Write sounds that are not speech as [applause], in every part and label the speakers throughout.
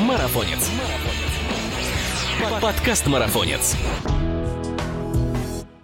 Speaker 1: Марафонец. Подкаст Марафонец.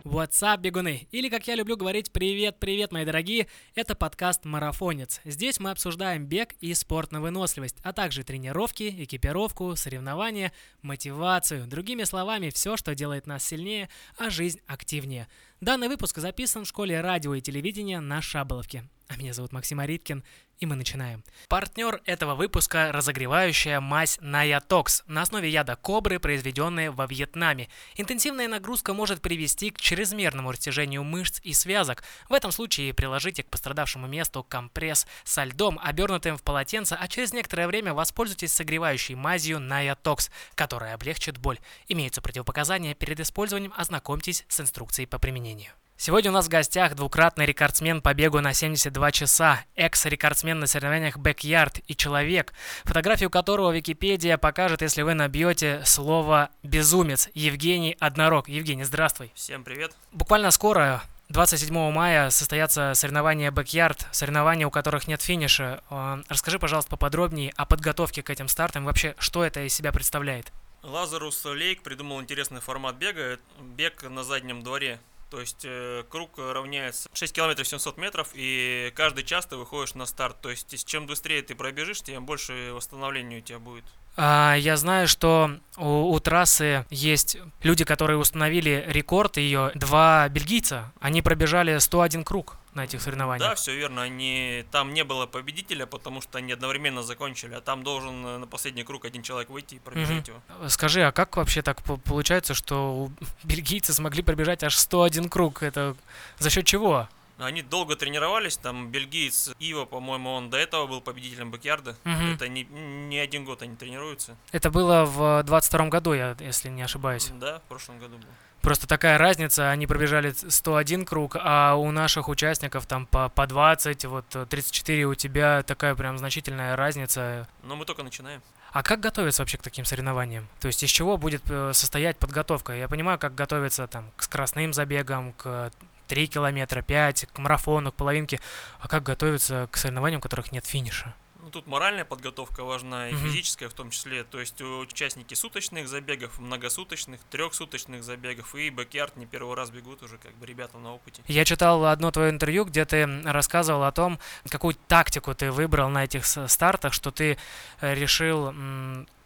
Speaker 2: What's up, бегуны? Или, как я люблю говорить, привет-привет, мои дорогие, это подкаст «Марафонец». Здесь мы обсуждаем бег и спорт на выносливость, а также тренировки, экипировку, соревнования, мотивацию. Другими словами, все, что делает нас сильнее, а жизнь активнее. Данный выпуск записан в школе радио и телевидения на Шаболовке. А меня зовут Максим Ариткин, и мы начинаем. Партнер этого выпуска – разогревающая мазь Наятокс на основе яда кобры, произведенная во Вьетнаме. Интенсивная нагрузка может привести к чрезмерному растяжению мышц и связок. В этом случае приложите к пострадавшему месту компресс со льдом, обернутым в полотенце, а через некоторое время воспользуйтесь согревающей мазью Наятокс, которая облегчит боль. Имеются противопоказания перед использованием, ознакомьтесь с инструкцией по применению. Сегодня у нас в гостях двукратный рекордсмен по бегу на 72 часа, экс-рекордсмен на соревнованиях Backyard и человек, фотографию которого Википедия покажет, если вы набьете слово «безумец» Евгений Однорог. Евгений, здравствуй.
Speaker 3: Всем привет.
Speaker 2: Буквально скоро 27 мая состоятся соревнования Backyard, соревнования, у которых нет финиша. Э, расскажи, пожалуйста, поподробнее о подготовке к этим стартам, вообще, что это из себя представляет.
Speaker 3: Лазарус Лейк придумал интересный формат бега, бег на заднем дворе. То есть э, круг равняется 6 километров 700 метров, и каждый час ты выходишь на старт. То есть чем быстрее ты пробежишь, тем больше восстановления у тебя будет.
Speaker 2: А, я знаю, что у, у трассы есть люди, которые установили рекорд ее, два бельгийца. Они пробежали 101 круг на этих соревнованиях.
Speaker 3: Да, все верно. Они там не было победителя, потому что они одновременно закончили, а там должен э, на последний круг один человек выйти и пробежать угу.
Speaker 2: его. Скажи, а как вообще так получается, что [laughs] бельгийцы смогли пробежать аж 101 круг? Это за счет чего?
Speaker 3: Они долго тренировались, там бельгиец Ива, по-моему, он до этого был победителем бэкьярда. Угу. Это не, не один год они тренируются.
Speaker 2: Это было в 22 году, я, если не ошибаюсь.
Speaker 3: Да, в прошлом году было.
Speaker 2: Просто такая разница, они пробежали 101 круг, а у наших участников там по, по 20, вот 34 у тебя такая прям значительная разница.
Speaker 3: Но мы только начинаем.
Speaker 2: А как готовиться вообще к таким соревнованиям? То есть из чего будет э, состоять подготовка? Я понимаю, как готовиться там к скоростным забегам, к 3 километра, 5, к марафону, к половинке. А как готовиться к соревнованиям, у которых нет финиша?
Speaker 3: Ну, тут моральная подготовка важна и mm-hmm. физическая в том числе. То есть участники суточных забегов, многосуточных, трехсуточных забегов и backyard не первый раз бегут уже как бы ребята на опыте.
Speaker 2: Я читал одно твое интервью, где ты рассказывал о том, какую тактику ты выбрал на этих стартах, что ты э, решил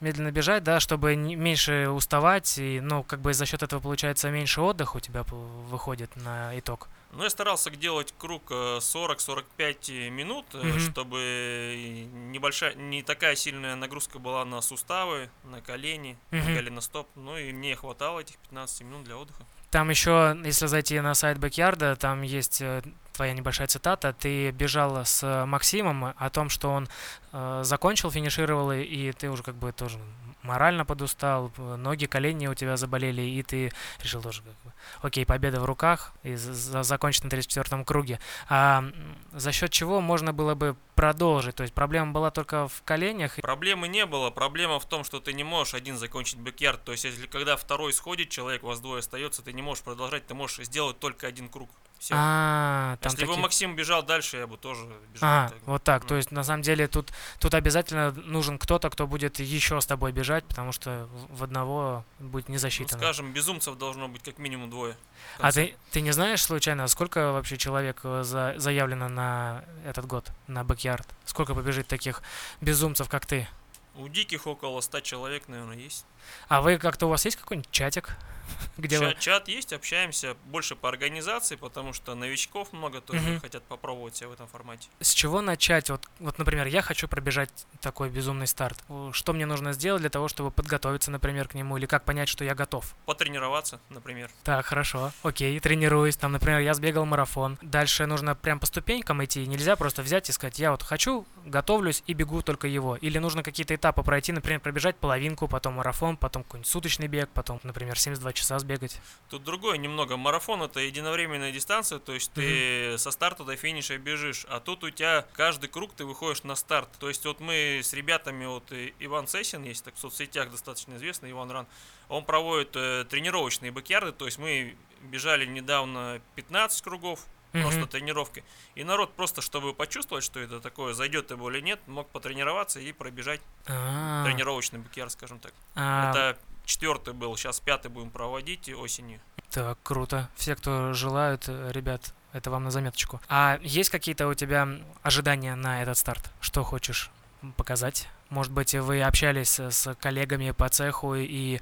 Speaker 2: медленно бежать, да, чтобы меньше уставать, и, ну, как бы за счет этого получается меньше отдыха у тебя выходит на итог.
Speaker 3: Ну, я старался делать круг 40-45 э, минут, mm-hmm. чтобы небольшая, не такая сильная нагрузка была на суставы, на колени, mm-hmm. на голеностоп. Ну и мне хватало этих 15 минут для отдыха.
Speaker 2: Там еще, если зайти на сайт Бэкьярда, там есть э, твоя небольшая цитата. Ты бежал с Максимом о том, что он э, закончил, финишировал, и ты уже как бы тоже морально подустал, ноги, колени у тебя заболели, и ты решил тоже, как бы, окей, победа в руках, и за, закончить на 34-м круге. А за счет чего можно было бы продолжить? То есть проблема была только в коленях?
Speaker 3: Проблемы не было. Проблема в том, что ты не можешь один закончить backyard. То есть, если когда второй сходит, человек, у вас двое остается, ты не можешь продолжать, ты можешь сделать только один круг.
Speaker 2: Все. А,
Speaker 3: там Если такие... бы Максим бежал дальше, я бы тоже бежал.
Speaker 2: А, так. вот так. Ну. То есть, на самом деле, тут, тут обязательно нужен кто-то, кто будет еще с тобой бежать, потому что в одного будет не засчитано.
Speaker 3: Ну, скажем, безумцев должно быть как минимум двое.
Speaker 2: А ты, ты не знаешь случайно, сколько вообще человек э, за, заявлено на этот год, на backyard? Сколько побежит таких безумцев, как ты?
Speaker 3: У диких около 100 человек, наверное, есть.
Speaker 2: А вы как-то у вас есть какой-нибудь чатик? [laughs]
Speaker 3: Где чат, вы... чат есть, общаемся больше по организации, потому что новичков много тоже угу. хотят попробовать себя в этом формате.
Speaker 2: С чего начать? Вот, вот, например, я хочу пробежать такой безумный старт. Что мне нужно сделать для того, чтобы подготовиться, например, к нему, или как понять, что я готов?
Speaker 3: Потренироваться, например.
Speaker 2: Так, хорошо, окей, тренируюсь. Там, например, я сбегал марафон. Дальше нужно прям по ступенькам идти. Нельзя просто взять и сказать, я вот хочу, готовлюсь и бегу только его. Или нужно какие-то этапы пройти, например, пробежать половинку, потом марафон, потом какой-нибудь суточный бег, потом, например, 72 часа сбегать.
Speaker 3: Тут другое немного. Марафон это единовременная дистанция, то есть ты mm-hmm. со старта до финиша бежишь, а тут у тебя каждый круг ты выходишь на старт. То есть вот мы с ребятами, вот Иван Сесин есть, так в соцсетях достаточно известный, Иван Ран, он проводит э, тренировочные бэкярды, то есть мы бежали недавно 15 кругов,
Speaker 2: Мгм.
Speaker 3: просто тренировки. И народ просто, чтобы почувствовать, что это такое, зайдет его или нет, мог потренироваться и пробежать
Speaker 2: А,
Speaker 3: тренировочный бакьяр, скажем так.
Speaker 2: а,
Speaker 3: Это четвертый был, сейчас пятый будем проводить осенью.
Speaker 2: Так, круто. Все, кто желают, ребят, это вам на заметочку. А есть какие-то у тебя ожидания на этот старт? Что хочешь показать? Может быть, вы общались с коллегами по цеху и,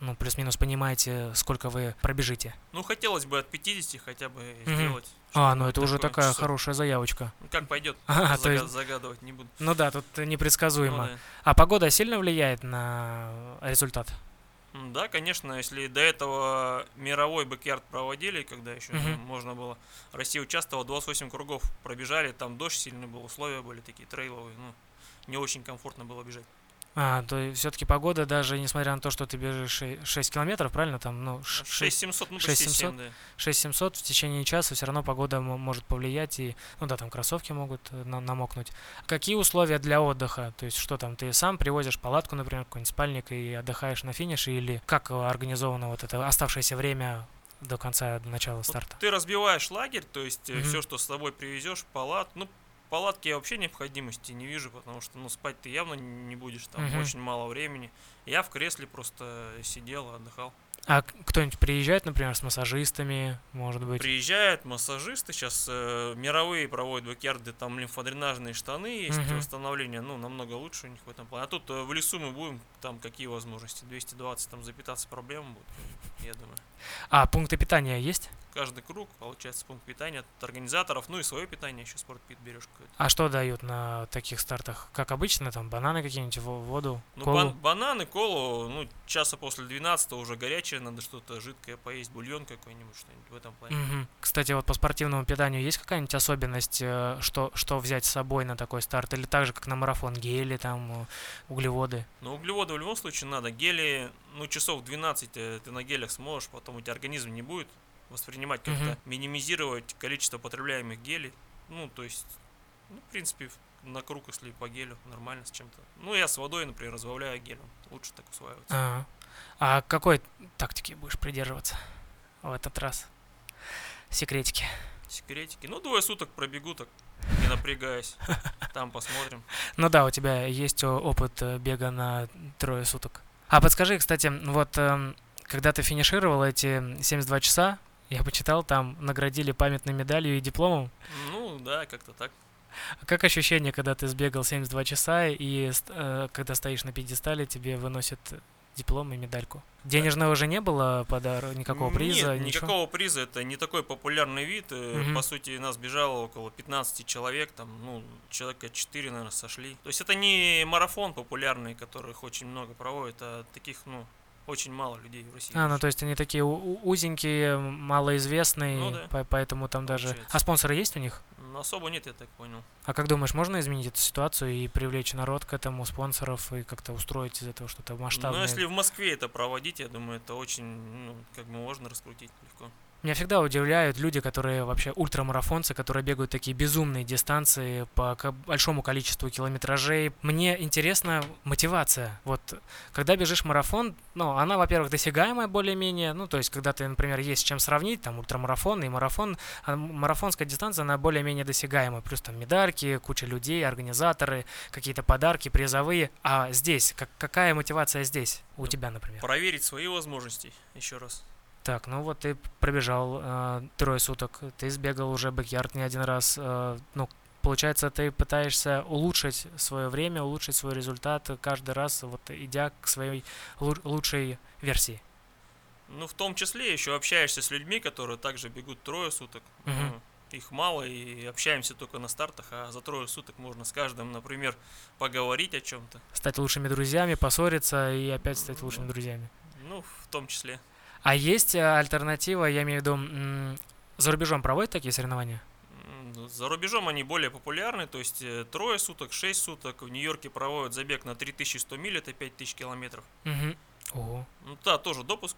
Speaker 2: ну, плюс-минус понимаете, сколько вы пробежите?
Speaker 3: Ну, хотелось бы от 50 хотя бы
Speaker 2: Мгм.
Speaker 3: сделать.
Speaker 2: А, ну это уже такая
Speaker 3: часов.
Speaker 2: хорошая заявочка.
Speaker 3: Ну, как пойдет, [laughs]
Speaker 2: А, то есть-
Speaker 3: загадывать не буду.
Speaker 2: Ну да, тут
Speaker 3: Ну
Speaker 2: непредсказуемо.
Speaker 3: да.
Speaker 2: А погода сильно влияет на результат?
Speaker 3: Да, конечно, если до этого мировой бэкярд проводили, когда еще ну,
Speaker 2: Мгм.
Speaker 3: можно было, Россия участвовала, 28 кругов пробежали, там дождь сильный был, условия были такие трейловые, ну, не очень комфортно было бежать.
Speaker 2: А, то есть все-таки погода, даже несмотря на то, что ты бежишь 6 километров, правильно? Там, ну, 6
Speaker 3: 6700, ну, почти
Speaker 2: 6700?
Speaker 3: 7, да.
Speaker 2: 6700 в течение часа все равно погода мо- может повлиять, и, ну да, там кроссовки могут э, на- намокнуть. Какие условия для отдыха? То есть что там, ты сам привозишь палатку, например, какой-нибудь спальник и отдыхаешь на финише, или как э, организовано вот это оставшееся время до конца, до начала
Speaker 3: Вот
Speaker 2: старта?
Speaker 3: Ты разбиваешь лагерь, то есть
Speaker 2: Мгм.
Speaker 3: все, что с собой привезешь, палат, ну, палатки я вообще необходимости не вижу, потому что, ну, спать ты явно не будешь, там
Speaker 2: Мгм.
Speaker 3: очень мало времени. Я в кресле просто сидел, отдыхал.
Speaker 2: А кто-нибудь приезжает, например, с массажистами, может быть?
Speaker 3: Приезжают массажисты, сейчас мировые проводят бакьярды, там лимфодренажные штаны есть,
Speaker 2: Мгм.
Speaker 3: восстановление, ну, намного лучше у них в этом плане. А тут э, в лесу мы будем, там какие возможности, 220, там запитаться проблема будет, я думаю.
Speaker 2: А пункты питания есть?
Speaker 3: Каждый круг, получается, пункт питания от организаторов, ну и свое питание еще спортпит берешь какое-то.
Speaker 2: А что дают на таких стартах? Как обычно, там бананы какие-нибудь, во- воду,
Speaker 3: Ну,
Speaker 2: колу?
Speaker 3: бан- бананы, колу, ну, часа после 12 уже горячее, надо что-то жидкое поесть, бульон какой-нибудь, что-нибудь в этом плане.
Speaker 2: Мгм. Кстати, вот по спортивному питанию есть какая-нибудь особенность, э, что, что взять с собой на такой старт? Или так же, как на марафон, гели, там, углеводы?
Speaker 3: Но углеводы в любом случае надо. Гели, ну, часов 12 э, ты на гелях сможешь, потом у тебя организм не будет воспринимать как-то,
Speaker 2: Мгм.
Speaker 3: минимизировать количество потребляемых гелей. Ну, то есть, ну, в принципе, на круг, если по гелю, нормально с чем-то. Ну, я с водой, например, разбавляю гелем. Лучше так усваивается.
Speaker 2: А, а какой тактики будешь придерживаться в этот раз? Секретики.
Speaker 3: Секретики. Ну, двое суток пробегу, так не напрягаясь. Там посмотрим. [laughs]
Speaker 2: Ну да, у тебя есть опыт э, бега на трое суток. А подскажи, кстати, вот эм, когда ты финишировал эти 72 часа, я почитал, там наградили памятной медалью и дипломом.
Speaker 3: Ну, да, как-то так.
Speaker 2: Как ощущение, когда ты сбегал 72 часа и э, когда стоишь на пьедестале, тебе выносят диплом и медальку? Денежного уже не было подарка, никакого приза,
Speaker 3: Нет,
Speaker 2: ничего?
Speaker 3: никакого приза. Это не такой популярный вид.
Speaker 2: Мгм.
Speaker 3: По сути, нас бежало около 15 человек. Там, ну, человека 4, наверное, сошли. То есть это не марафон популярный, которых очень много проводят, а таких, ну, очень мало людей в России.
Speaker 2: А, ну то есть они такие узенькие, малоизвестные,
Speaker 3: Ну да.
Speaker 2: по- поэтому там даже...
Speaker 3: Получается.
Speaker 2: А спонсоры есть у них?
Speaker 3: Ну, особо нет, я так понял.
Speaker 2: А как думаешь, можно изменить эту ситуацию и привлечь народ к этому, спонсоров, и как-то устроить из этого что-то масштабное?
Speaker 3: Но если в Москве это проводить, я думаю, это очень, ну, как бы можно раскрутить легко.
Speaker 2: Меня всегда удивляют люди, которые вообще ультрамарафонцы, которые бегают такие безумные дистанции по большому количеству километражей. Мне интересна мотивация. Вот когда бежишь марафон, ну, она, во-первых, досягаемая более-менее, ну, то есть, когда ты, например, есть с чем сравнить, там, ультрамарафон и марафон, а марафонская дистанция, она более-менее досягаема, плюс там медальки, куча людей, организаторы, какие-то подарки, призовые. А здесь, как, какая мотивация здесь у
Speaker 3: Ну,
Speaker 2: тебя, например?
Speaker 3: Проверить свои возможности еще раз.
Speaker 2: Так, ну вот ты пробежал э, трое суток, ты сбегал уже бэкярд не один раз. э, ну, получается, ты пытаешься улучшить свое время, улучшить свой результат каждый раз, вот идя к своей лу- лучшей версии.
Speaker 3: Ну, в том числе еще общаешься с людьми, которые также бегут трое суток. Ну, их мало, и общаемся только на стартах, а за трое суток можно с каждым, например, поговорить о чем-то.
Speaker 2: Стать лучшими друзьями, поссориться и опять стать лучшими друзьями.
Speaker 3: Ну, в том числе.
Speaker 2: А есть э, альтернатива, я имею в виду, за рубежом проводят такие соревнования?
Speaker 3: М, За рубежом они более популярны, то есть э, трое суток, шесть суток. В Нью-Йорке проводят забег на 3100 миль, это 5000 километров.
Speaker 2: Угу. Ого.
Speaker 3: Ну да, тоже допуск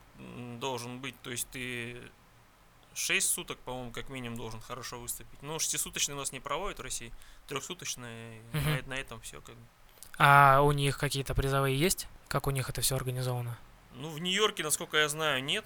Speaker 3: должен быть, то есть ты 6 суток, по-моему, как минимум должен хорошо выступить. Ну, шестисуточный у нас не проводят в России, трехсуточный, и
Speaker 2: Мгм.
Speaker 3: на, на этом все как бы.
Speaker 2: А у них какие-то призовые есть? Как у них это все организовано?
Speaker 3: Ну, в Нью-Йорке, насколько я знаю, нет.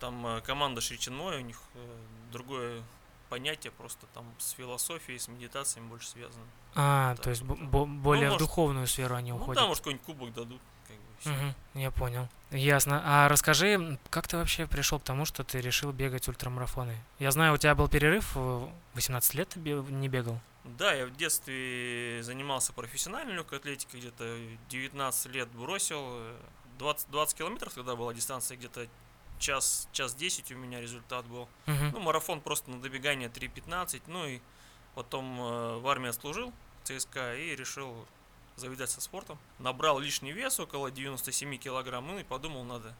Speaker 3: Там э, команда Шричинмой, у них э, другое понятие просто там с философией, с медитациями больше связано.
Speaker 2: А,
Speaker 3: Так,
Speaker 2: то есть
Speaker 3: ну,
Speaker 2: бо- более в
Speaker 3: может,
Speaker 2: духовную сферу они
Speaker 3: Ну,
Speaker 2: уходят.
Speaker 3: там, может, какой-нибудь кубок дадут. Как бы.
Speaker 2: Мгм, я понял. Ясно. А расскажи, как ты вообще пришел к тому, что ты решил бегать ультрамарафоны? Я знаю, у тебя был перерыв, э, 18 лет ты не бегал.
Speaker 3: Да, я в детстве занимался профессиональной легкой атлетикой, где-то в 19 лет бросил. Э, 20, 20 километров тогда была дистанция, где-то час, час 10 у меня результат был.
Speaker 2: Мгм.
Speaker 3: Ну, марафон просто на добегание 3.15. Ну и потом э, в армии отслужил ЦСКА и решил завязать со спортом. Набрал лишний вес, около 97 килограмм, ну и подумал, надо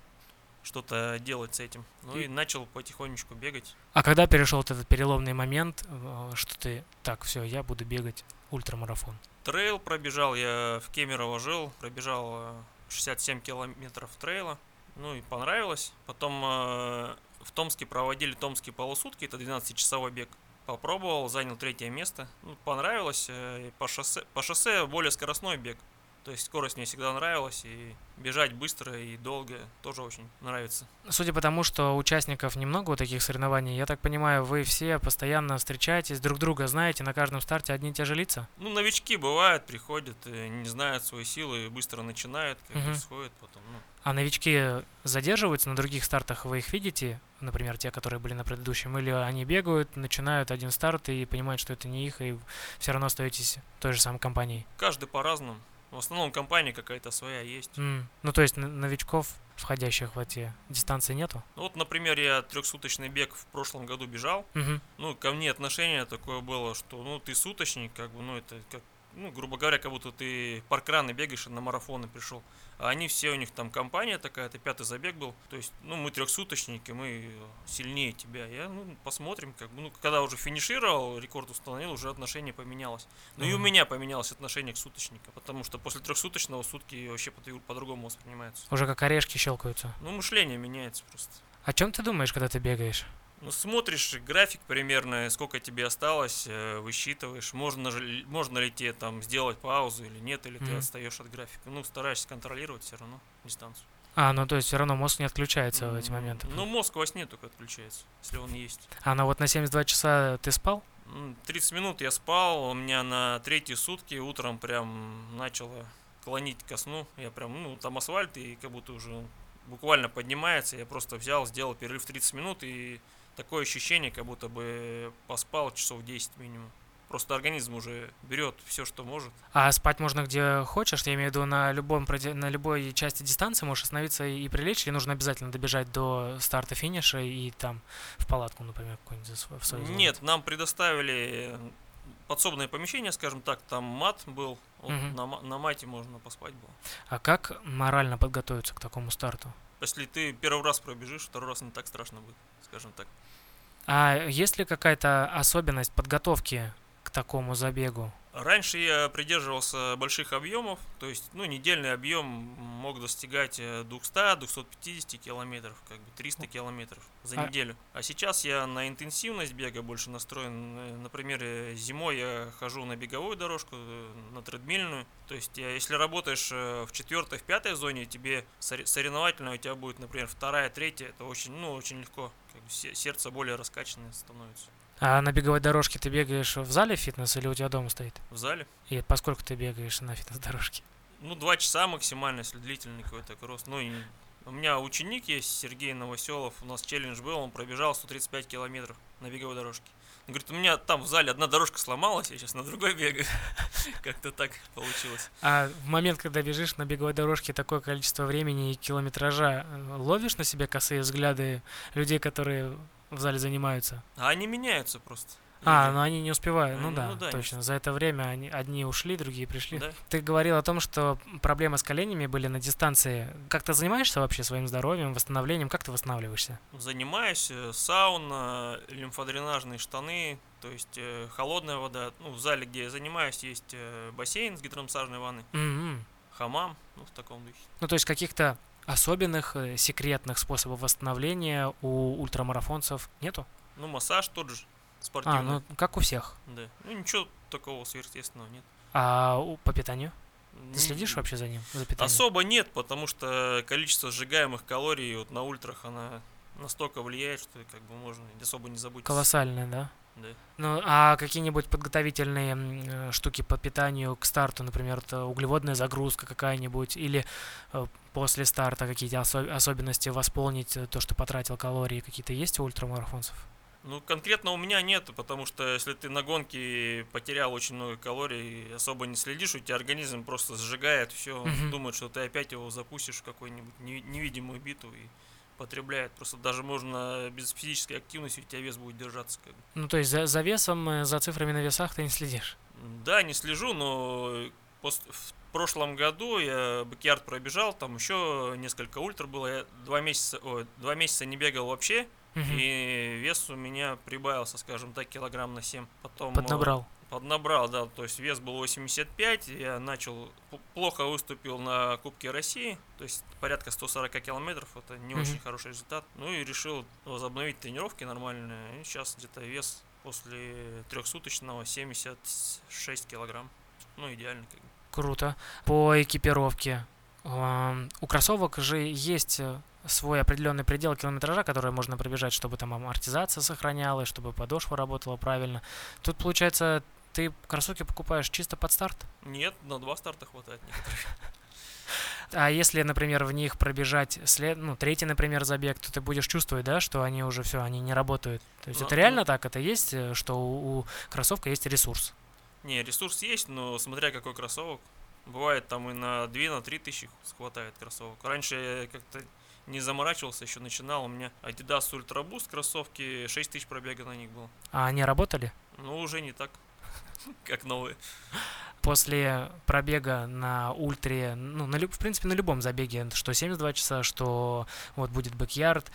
Speaker 3: что-то делать с этим. Ну
Speaker 2: И-
Speaker 3: и начал потихонечку бегать.
Speaker 2: А когда перешел вот этот переломный момент, э, что ты, так, все, я буду бегать ультрамарафон?
Speaker 3: Трейл пробежал, я в Кемерово жил, пробежал э, 67 километров трейла, ну и понравилось. Потом э, в Томске проводили томские полусутки, это 12-часовой бег. Попробовал, занял третье место. Ну, понравилось. э, По шоссе, по шоссе более скоростной бег. То есть скорость мне всегда нравилась, и бежать быстро и долго тоже очень нравится.
Speaker 2: Судя по тому, что участников немного у таких соревнований, я так понимаю, вы все постоянно встречаетесь, друг друга знаете, на каждом старте одни и те же лица?
Speaker 3: Ну, новички бывают, приходят, не знают свои силы, быстро начинают, как бы сходят потом. Ну,
Speaker 2: А новички задерживаются на других стартах, вы их видите, например, те, которые были на предыдущем, или они бегают, начинают один старт и понимают, что это не их, и все равно остаетесь той же самой компанией?
Speaker 3: каждый по-разному. В основном компания какая-то своя есть.
Speaker 2: М, Ну, то есть новичков, входящих в эти дистанции, нету?
Speaker 3: Ну вот, например, я трехсуточный бег в прошлом году бежал.
Speaker 2: Мгм.
Speaker 3: Ну, ко мне отношение такое было, что, ну, ты суточник, как бы, ну, это как, ну, грубо говоря, как будто ты паркраны бегаешь и на марафоны пришел. А они все, у них там компания такая, это пятый забег был. То есть, ну, мы трехсуточники, мы сильнее тебя. Я, ну, посмотрим, как бы, ну, когда уже финишировал, рекорд установил, уже отношение поменялось. Ну, и у меня поменялось отношение к суточнику, потому что после трехсуточного сутки вообще по- по-другому воспринимаются.
Speaker 2: Уже как орешки щелкают.
Speaker 3: Ну, мышление меняется просто.
Speaker 2: О чем ты думаешь, когда ты бегаешь?
Speaker 3: Ну, смотришь график примерно, сколько тебе осталось, э, высчитываешь, можно, же- можно ли тебе там сделать паузу или нет, или ты
Speaker 2: Мгм.
Speaker 3: отстаешь от графика. Ну, стараешься контролировать все равно дистанцию.
Speaker 2: А, ну то есть все равно мозг не отключается в эти моменты.
Speaker 3: Ну, мозг во сне только отключается, если он есть.
Speaker 2: А ну вот на 72 часа ты спал?
Speaker 3: М, 30 минут я спал, у меня на третьи сутки утром прям начало клонить ко сну. Я прям, ну, там асфальт, и как будто уже буквально поднимается. Я просто взял, сделал перерыв 30 минут, и такое ощущение, как будто бы поспал часов 10 минимум. Просто организм уже берет все, что может.
Speaker 2: А спать можно где хочешь? Я имею в виду на любом на любой части дистанции можешь остановиться и прилечь, или нужно обязательно добежать до старта финиша и там в палатку, например, св- в свою?
Speaker 3: Нет, нам предоставили подсобное помещение, скажем так, там мат был. Вот
Speaker 2: Мгм.
Speaker 3: на, на мате можно поспать было.
Speaker 2: А как морально подготовиться к такому старту?
Speaker 3: Если ты первый раз пробежишь, второй раз не так страшно будет, скажем так.
Speaker 2: А есть ли какая-то особенность подготовки к такому забегу?
Speaker 3: Раньше я придерживался больших объемов, то есть, ну, недельный объем мог достигать э, 200-250 километров, как бы 300 километров за
Speaker 2: А-
Speaker 3: неделю. А сейчас я на интенсивность бега больше настроен. Э, Например, э, зимой я хожу на беговую дорожку, э, на тредмильную. То есть, если работаешь э, в четвертой, в пятой зоне, тебе соревновательно у тебя будет, например, вторая, третья, это очень, ну, очень легко. Сердце более раскачанное становится
Speaker 2: А на беговой дорожке ты бегаешь в зале фитнес или у тебя дома стоит?
Speaker 3: в зале.
Speaker 2: И поскольку ты бегаешь на фитнес-дорожке?
Speaker 3: Ну, два часа максимально, если длительный какой-то кросс. Ну, и у меня ученик есть, Сергей Новоселов, у нас челлендж был, он пробежал 135 километров на беговой дорожке. Он говорит, у меня там в зале одна дорожка сломалась, я сейчас на другой бегаю. [laughs] Как-то так получилось.
Speaker 2: А в момент, когда бежишь на беговой дорожке такое количество времени и километража, э, ловишь на себе косые взгляды людей, которые в зале занимаются?
Speaker 3: А они меняются просто.
Speaker 2: А, ну они не успевают. Ну
Speaker 3: Ну,
Speaker 2: да,
Speaker 3: ну да,
Speaker 2: точно. За это время они, одни ушли, другие пришли.
Speaker 3: Да.
Speaker 2: Ты говорил о том, что проблемы с коленями были на дистанции. Как ты занимаешься вообще своим здоровьем, восстановлением? Как ты восстанавливаешься?
Speaker 3: Занимаюсь, э, сауна, лимфодренажные штаны, то есть э, холодная вода. Ну, в зале, где я занимаюсь, есть э, бассейн с гидромассажной ванной,
Speaker 2: М-м.
Speaker 3: хамам, ну, в таком духе.
Speaker 2: Ну, то есть каких-то особенных, э, секретных способов восстановления у ультрамарафонцев нету?
Speaker 3: Ну, массаж тот же, спортивный.
Speaker 2: А, ну как у всех.
Speaker 3: Да. Ну, ничего такого сверхъестественного нет.
Speaker 2: А по питанию? Ты следишь вообще за ним, за питанием?
Speaker 3: Особо нет, потому что количество сжигаемых калорий вот на ультрах, она настолько влияет, что как бы можно особо не забыть.
Speaker 2: Колоссальное, да?
Speaker 3: Да.
Speaker 2: Ну, а какие-нибудь подготовительные э, штуки по питанию к старту, например, это углеводная загрузка какая-нибудь, или э, после старта какие-то осо- особенности восполнить э, то, что потратил калории, какие-то есть у ультрамарафонцев?
Speaker 3: Ну, конкретно у меня нет, потому что если ты на гонке потерял очень много калорий, особо не следишь, у тебя организм просто сжигает все,
Speaker 2: Мгм.
Speaker 3: думает, что ты опять его запустишь в какую-нибудь неви- невидимую биту и потребляет. Просто даже можно без физической активности у тебя вес будет держаться. Как бы.
Speaker 2: Ну, то есть за, за весом, э, за цифрами на весах ты не следишь?
Speaker 3: Да, не слежу, но пос- в прошлом году я бэкярд пробежал, там еще несколько ультра было, я два месяца, ой, два месяца не бегал вообще,
Speaker 2: Мгм.
Speaker 3: и вес у меня прибавился, скажем так, килограмм на 7. Потом э,
Speaker 2: Поднабрал.
Speaker 3: Поднабрал, да, то есть вес был 85, я начал, плохо выступил на Кубке России, то есть порядка 140 километров, это не
Speaker 2: Мгм.
Speaker 3: очень хороший результат. Ну и решил возобновить тренировки нормальные, и сейчас где-то вес после трехсуточного 76 килограмм. Ну, идеально как бы.
Speaker 2: Круто. По экипировке. У кроссовок же есть э, свой определенный предел километража, который можно пробежать, чтобы там амортизация сохранялась, чтобы подошва работала правильно. Тут, получается, ты кроссовки покупаешь чисто под старт?
Speaker 3: Нет, на два старта хватает. некоторых. [laughs]
Speaker 2: А если, например, в них пробежать след... ну, третий, например, забег, то ты будешь чувствовать, да, что они уже все, они не работают. То есть
Speaker 3: Ну,
Speaker 2: это
Speaker 3: ну-
Speaker 2: реально так? Это есть, э, что у, у кроссовка есть ресурс?
Speaker 3: Не, ресурс есть, но смотря какой кроссовок. Бывает там и на 2 на 3 тысячи хватает кроссовок. Раньше я как-то не заморачивался, еще начинал. У меня Adidas Ultra Boost кроссовки, 6 тысяч пробега на них было.
Speaker 2: А они работали?
Speaker 3: Ну, уже не так, [laughs] как новые.
Speaker 2: после пробега на ультре, ну, на, в принципе, на любом забеге, что 72 часа, что вот будет backyard,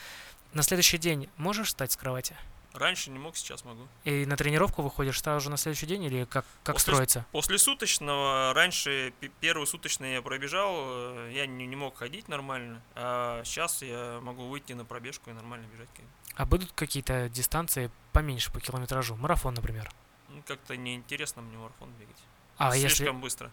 Speaker 2: на следующий день можешь встать с кровати?
Speaker 3: Раньше не мог, сейчас могу.
Speaker 2: И на тренировку выходишь сразу на следующий день или как, как
Speaker 3: После
Speaker 2: строится?
Speaker 3: После суточного, раньше пе- первый суточный я пробежал, э, я не, не мог ходить нормально, а сейчас я могу выйти на пробежку и нормально бежать.
Speaker 2: А будут какие-то дистанции поменьше по километражу? Марафон, например.
Speaker 3: Ну, как-то неинтересно мне марафон бегать.
Speaker 2: А
Speaker 3: Слишком
Speaker 2: если...
Speaker 3: быстро.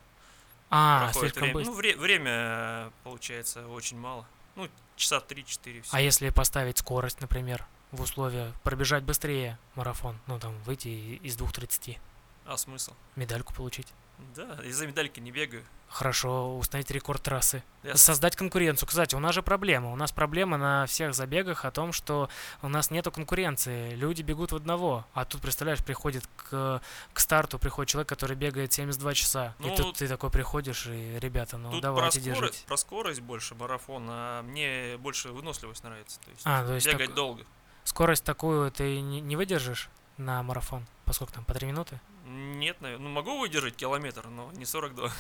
Speaker 2: А,
Speaker 3: проходит
Speaker 2: слишком
Speaker 3: время.
Speaker 2: быстро.
Speaker 3: Ну, вре- время, э, получается, очень мало. Ну, часа 3-4 все.
Speaker 2: А если поставить скорость, например, в условия пробежать быстрее марафон, ну, там, выйти из 2.30,
Speaker 3: А смысл?
Speaker 2: медальку получить?
Speaker 3: Да, из-за медальки не бегаю.
Speaker 2: Хорошо, установить рекорд трассы.
Speaker 3: Я
Speaker 2: Создать конкуренцию. Кстати, у нас же проблема. У нас проблема на всех забегах о том, что у нас нету конкуренции. Люди бегут в одного. А тут, представляешь, приходит к, к старту, приходит человек, который бегает 72 часа.
Speaker 3: Ну,
Speaker 2: и тут ты такой приходишь, и, ребята, ну
Speaker 3: Тут
Speaker 2: давайте
Speaker 3: про, скорость,
Speaker 2: держите.
Speaker 3: про скорость больше марафон, а мне больше выносливость нравится. То есть
Speaker 2: А, то есть
Speaker 3: бегать
Speaker 2: так-
Speaker 3: долго.
Speaker 2: Скорость такую ты не, выдержишь на марафон? Поскольку там по 3 минуты?
Speaker 3: Нет, наверное. Ну, могу выдержать километр, но не 42.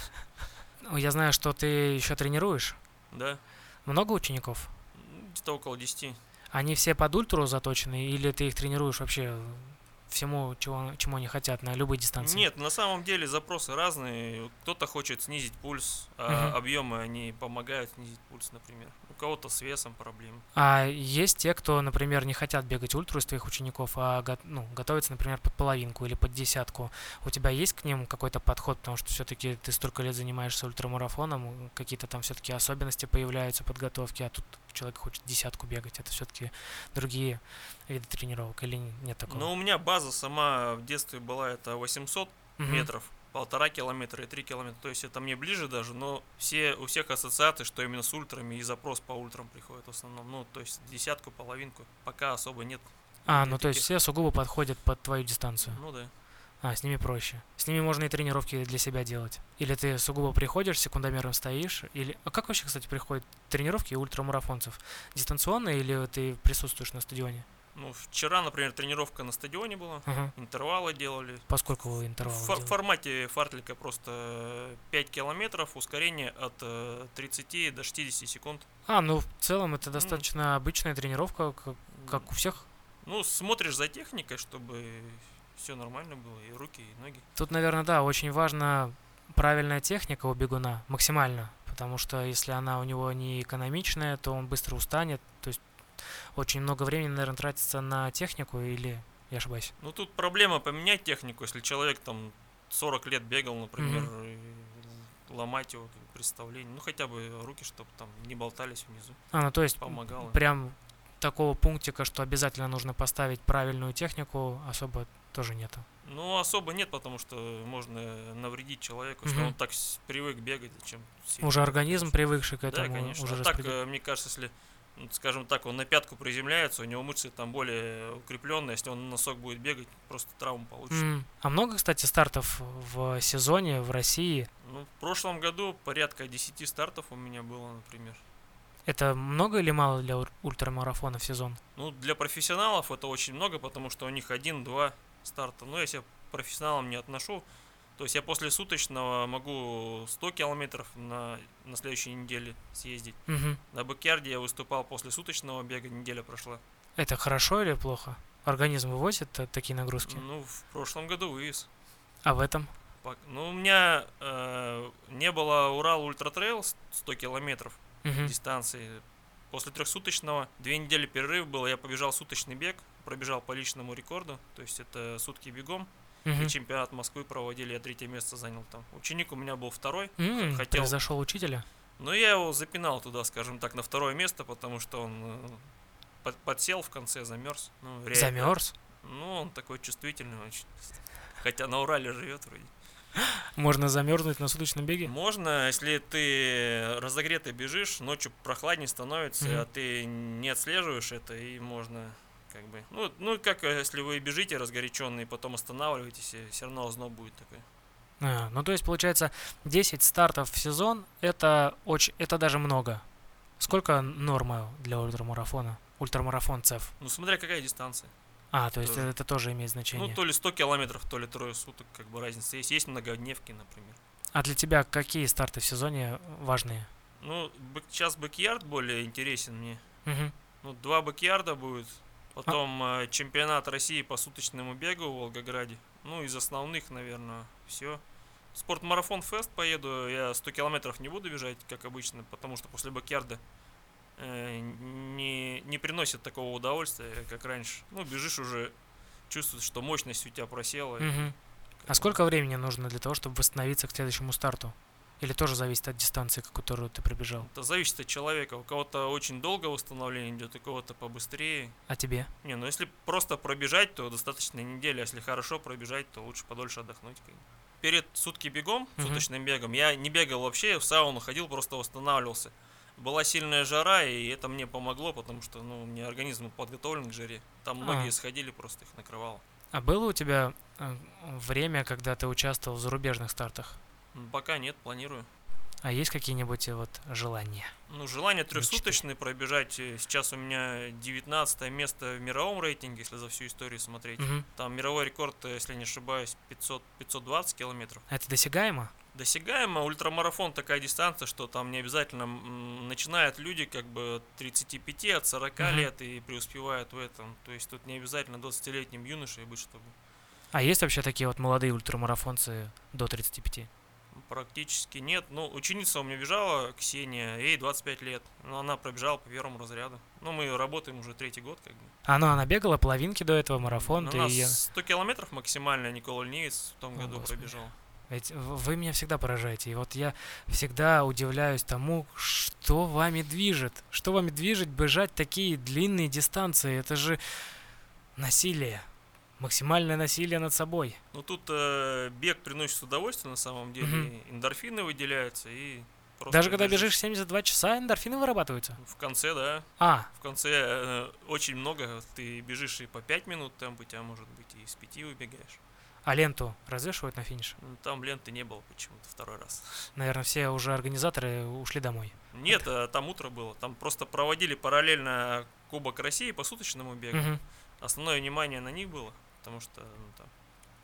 Speaker 2: Ну, Я знаю, что ты еще тренируешь.
Speaker 3: Да,
Speaker 2: Много учеников?
Speaker 3: Где-то около 10.
Speaker 2: Они все под ультру заточены, или ты их тренируешь вообще всему, чего, чему они хотят, на любой дистанции?
Speaker 3: Нет, на самом деле запросы разные. Кто-то хочет снизить пульс, а
Speaker 2: Мгм.
Speaker 3: объемы они помогают снизить пульс, например. У кого-то с весом проблемы.
Speaker 2: А есть те, кто, например, не хотят бегать ультру из твоих учеников, а ну, готовятся, например, под половинку или под десятку. У тебя есть к ним какой-то подход, потому что все-таки ты столько лет занимаешься ультрамарафоном, какие-то там все-таки особенности появляются подготовки, а тут человек хочет десятку бегать. Это все-таки другие виды тренировок или нет такого?
Speaker 3: Но у меня база сама в детстве была это 800
Speaker 2: Мгм.
Speaker 3: метров, полтора километра и три километра. То есть это мне ближе даже, но все, у всех ассоциации, что именно с ультрами и запрос по ультрам приходит в основном. Ну, то есть десятку, половинку, пока особо нет.
Speaker 2: А, ну то есть все сугубо подходят под твою дистанцию.
Speaker 3: Ну да.
Speaker 2: А, с ними проще. С ними можно и тренировки для себя делать. Или ты сугубо приходишь, секундомером стоишь, или... А как вообще, кстати, приходят тренировки ультрамарафонцев? Дистанционно или ты присутствуешь на стадионе?
Speaker 3: Ну, вчера, например, тренировка на стадионе была,
Speaker 2: Ага.
Speaker 3: интервалы делали.
Speaker 2: Поскольку вы интервалы
Speaker 3: В
Speaker 2: делаете?
Speaker 3: формате фартлика просто 5 километров, ускорение от э, 30 до 60 секунд.
Speaker 2: А, ну в целом это достаточно обычная тренировка, как, как у всех.
Speaker 3: Ну, смотришь за техникой, чтобы все нормально было, и руки, и ноги.
Speaker 2: Тут, наверное, да, очень важна правильная техника у бегуна, максимально. Потому что если она у него не экономичная, то он быстро устанет. То есть очень много времени, наверное, тратится на технику или я ошибаюсь?
Speaker 3: Ну, тут проблема поменять технику, если человек там 40 лет бегал, например, и ломать его представление. Ну, хотя бы руки, чтобы там не болтались внизу.
Speaker 2: А, ну то есть
Speaker 3: Помогало.
Speaker 2: прям такого пунктика, что обязательно нужно поставить правильную технику, особо тоже нету?
Speaker 3: Ну, особо нет, потому что можно навредить человеку, что
Speaker 2: Мгм.
Speaker 3: он так привык бегать, зачем сильно
Speaker 2: Уже организм, привыкший к
Speaker 3: Да,
Speaker 2: этому,
Speaker 3: конечно.
Speaker 2: уже
Speaker 3: а так, э, мне кажется, если, ну, скажем так, он на пятку приземляется, у него мышцы там более укрепленные, если он на носок будет бегать, просто травму получит.
Speaker 2: М, А много, кстати, стартов в сезоне в России?
Speaker 3: Ну, в прошлом году порядка 10 стартов у меня было, например.
Speaker 2: Это много или мало для ультрамарафона в сезон?
Speaker 3: Ну, для профессионалов это очень много, потому что у них один-два старта. Но если я к профессионалам не отношу, то есть я после суточного могу 100 километров на, на следующей неделе съездить.
Speaker 2: Мгм.
Speaker 3: На бэкярде я выступал после суточного бега, неделя прошла.
Speaker 2: Это хорошо или плохо? Организм вывозит та- такие нагрузки?
Speaker 3: Ну, в прошлом году вывез.
Speaker 2: А в этом?
Speaker 3: Ну, у меня э, не было Урал Ultra Trail 100 километров
Speaker 2: Мгм.
Speaker 3: дистанции. После трехсуточного две недели перерыв был, я побежал суточный бег, пробежал по личному рекорду, то есть это сутки бегом.
Speaker 2: Мгм.
Speaker 3: И чемпионат Москвы проводили, я третье место занял там. Ученик у меня был второй,
Speaker 2: М,
Speaker 3: хотел-
Speaker 2: Превзошел учителя?
Speaker 3: но я его запинал туда, скажем так, на второе место, потому что он э, под- подсел в конце, замерз. Ну, реально.
Speaker 2: Замерз?
Speaker 3: Ну, он такой чувствительный очень. Хотя на Урале живет вроде.
Speaker 2: Можно замерзнуть на суточном беге?
Speaker 3: Можно, если ты разогретый бежишь, ночью прохладнее становится,
Speaker 2: Мгм.
Speaker 3: а ты не отслеживаешь это, и можно как бы... Ну, ну как э, если вы бежите разгоряченные, потом останавливаетесь, все равно озноб будет такой.
Speaker 2: А, ну то есть получается 10 стартов в сезон это очень, это даже много. Сколько норма для ультрамарафона? Ультрамарафонцев.
Speaker 3: Ну, смотря какая дистанция.
Speaker 2: А, то есть
Speaker 3: Тоже.
Speaker 2: это тоже имеет значение.
Speaker 3: Ну, то ли 100 километров, то ли трое суток, как бы разница есть. Есть многодневки, например.
Speaker 2: А для тебя какие старты в сезоне важные?
Speaker 3: Ну, сейчас backyard более интересен мне.
Speaker 2: Мгм.
Speaker 3: Ну, два backyard а будет. Потом э, чемпионат России по суточному бегу в Волгограде. Ну, из основных, наверное, все. Спортмарафон Фест поеду. Я 100 километров не буду бежать, как обычно, потому что после бэкьярда э, не, не приносит такого удовольствия, как раньше. Ну, бежишь уже, чувствуешь, что мощность у тебя просела. Как
Speaker 2: А сколько времени нужно для того, чтобы восстановиться к следующему старту? Или тоже зависит от дистанции, которую ты пробежал?
Speaker 3: Это зависит от человека. У кого-то очень долго восстановление идет, у кого-то побыстрее.
Speaker 2: А тебе?
Speaker 3: Не, ну если просто пробежать, то достаточно недели. а Если хорошо пробежать, то лучше подольше отдохнуть. Перед сутки бегом,
Speaker 2: Мгм.
Speaker 3: суточным бегом, я не бегал вообще, в сауну ходил, просто восстанавливался. Была сильная жара, и это мне помогло, потому что, ну, у меня организм подготовлен к жаре. Там многие
Speaker 2: А.
Speaker 3: сходили, просто их накрывало.
Speaker 2: А было у тебя э, время, когда ты участвовал в зарубежных стартах?
Speaker 3: Пока нет, планирую.
Speaker 2: А есть какие-нибудь э, вот желания?
Speaker 3: Ну, желание трехсуточный пробежать. э, Сейчас у меня 19 место в мировом рейтинге, если за всю историю смотреть.
Speaker 2: Мгм.
Speaker 3: Там мировой рекорд, э, если не ошибаюсь, 500, 520 километров.
Speaker 2: Это досягаемо?
Speaker 3: Досягаемо, ультрамарафон такая дистанция, что там не обязательно начинают люди как бы от 35, от 40
Speaker 2: Мгм.
Speaker 3: лет и преуспевают в этом. То есть тут не обязательно 20-летним юношей быть, чтобы
Speaker 2: А есть вообще такие вот молодые ультрамарафонцы до 35?
Speaker 3: Практически нет. Ну, ученица у меня бежала, Ксения, ей 25 лет. Но она пробежала по первому разряду. Ну, мы работаем уже третий год как бы.
Speaker 2: А ну, она бегала половинки до этого, марафон,
Speaker 3: Ну, у нас
Speaker 2: её-
Speaker 3: 100 километров максимально Никола Ленивец в том
Speaker 2: О,
Speaker 3: году
Speaker 2: Господи.
Speaker 3: пробежал.
Speaker 2: Ведь вы меня всегда поражаете. И вот я всегда удивляюсь тому, что вами движет. Что вами движет бежать такие длинные дистанции? Это же насилие. Максимальное насилие над собой.
Speaker 3: Ну, тут э, бег приносит удовольствие на самом деле. И Эндорфины выделяются и просто
Speaker 2: Даже когда
Speaker 3: бежишь.
Speaker 2: бежишь 72 часа, эндорфины вырабатываются.
Speaker 3: В конце, да.
Speaker 2: А,
Speaker 3: В конце э, очень много. Ты бежишь и по 5 минут темп, у тебя может быть и с 5 выбегаешь.
Speaker 2: а ленту развешивают на финиш?
Speaker 3: Ну, Там ленты не было почему-то второй раз.
Speaker 2: Наверное, все уже организаторы ушли домой.
Speaker 3: Нет, а там утро было. Там просто проводили параллельно Кубок России по суточному бегу.
Speaker 2: Мгм.
Speaker 3: Основное внимание на них было, потому что, ну, там,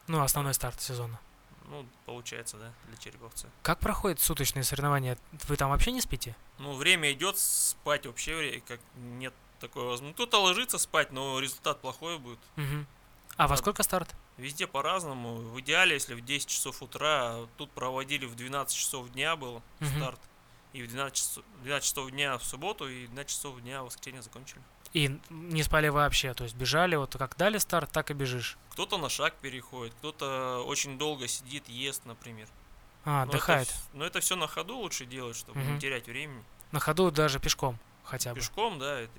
Speaker 2: Ну, основной старт сезона.
Speaker 3: ну, получается, да, для череповца.
Speaker 2: Как проходят суточные соревнования? Вы там вообще не спите?
Speaker 3: Ну, время идет, спать вообще как нет такой возможности. Кто-то ложится спать, но результат плохой будет.
Speaker 2: Мгм. А во
Speaker 3: А-
Speaker 2: сколько старт?
Speaker 3: Везде по-разному. В идеале, если в 10 часов утра, тут проводили в 12 часов дня был
Speaker 2: Мгм.
Speaker 3: старт. И в 12 часов, 12 часов дня в субботу, и 12 часов дня в воскресенье закончили.
Speaker 2: И не спали вообще, то есть бежали, вот как дали старт, так и бежишь.
Speaker 3: Кто-то на шаг переходит, кто-то очень долго сидит, ест, например.
Speaker 2: А,
Speaker 3: Но это
Speaker 2: отдыхает.
Speaker 3: вс- Но это все на ходу лучше делать, чтобы
Speaker 2: Мгм.
Speaker 3: не терять времени.
Speaker 2: На ходу даже пешком. хотя бы.
Speaker 3: Пешком, да, это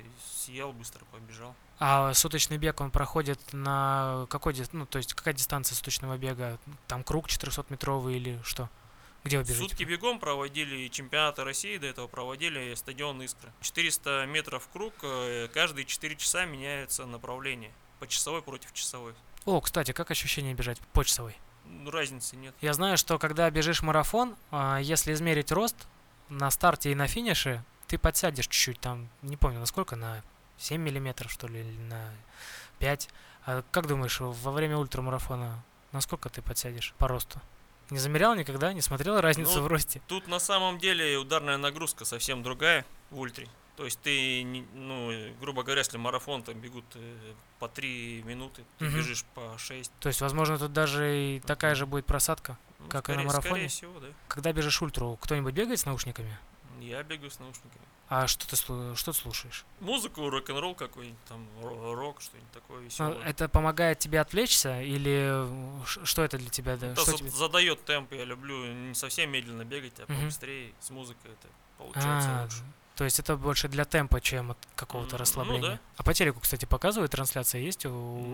Speaker 3: съел, быстро побежал.
Speaker 2: А суточный бег, он проходит на какой, ну, то есть какая дистанция суточного бега? Там круг 400-метровый или что? Где вы бежите?
Speaker 3: Сутки бегом проводили чемпионаты России, до этого проводили стадион Искры. 400 метров круг, э, каждые 4 часа меняется направление. По часовой против часовой.
Speaker 2: О, кстати, как ощущение бежать по часовой?
Speaker 3: Ну, разницы нет.
Speaker 2: Я знаю, что когда бежишь марафон, а, если измерить рост на старте и на финише, ты подсядешь чуть-чуть, там, не помню, на сколько, на 7 миллиметров, что ли, или на 5. А как думаешь, во время ультрамарафона насколько ты подсядешь по росту? Не замерял никогда, не смотрел разницу
Speaker 3: Ну,
Speaker 2: в росте?
Speaker 3: Тут на самом деле ударная нагрузка совсем другая в ультре. То есть ты, ну, грубо говоря, если марафон там бегут э, по 3 минуты, ты
Speaker 2: Мгм.
Speaker 3: бежишь по 6.
Speaker 2: То есть, возможно, тут даже и такая же будет просадка.
Speaker 3: Ну,
Speaker 2: Как и на
Speaker 3: скорее,
Speaker 2: марафоне?
Speaker 3: Скорее всего, да.
Speaker 2: Когда бежишь ультру, кто-нибудь бегает с наушниками?
Speaker 3: Я бегаю с наушниками.
Speaker 2: А что ты, что ты слушаешь?
Speaker 3: Музыку, рок-н-ролл какой-нибудь, там, ро- рок, что-нибудь такое
Speaker 2: Ну,
Speaker 3: веселое.
Speaker 2: Это помогает тебе отвлечься или э, что это для тебя? да?
Speaker 3: Это
Speaker 2: Что
Speaker 3: за-
Speaker 2: тебе-
Speaker 3: задает темп, я люблю не совсем медленно бегать, а побыстрее, с музыкой это получается
Speaker 2: А,
Speaker 3: лучше.
Speaker 2: то есть это больше для темпа, чем от какого-то
Speaker 3: ну
Speaker 2: расслабления.
Speaker 3: да.
Speaker 2: А по телеку, кстати, показывают трансляция есть у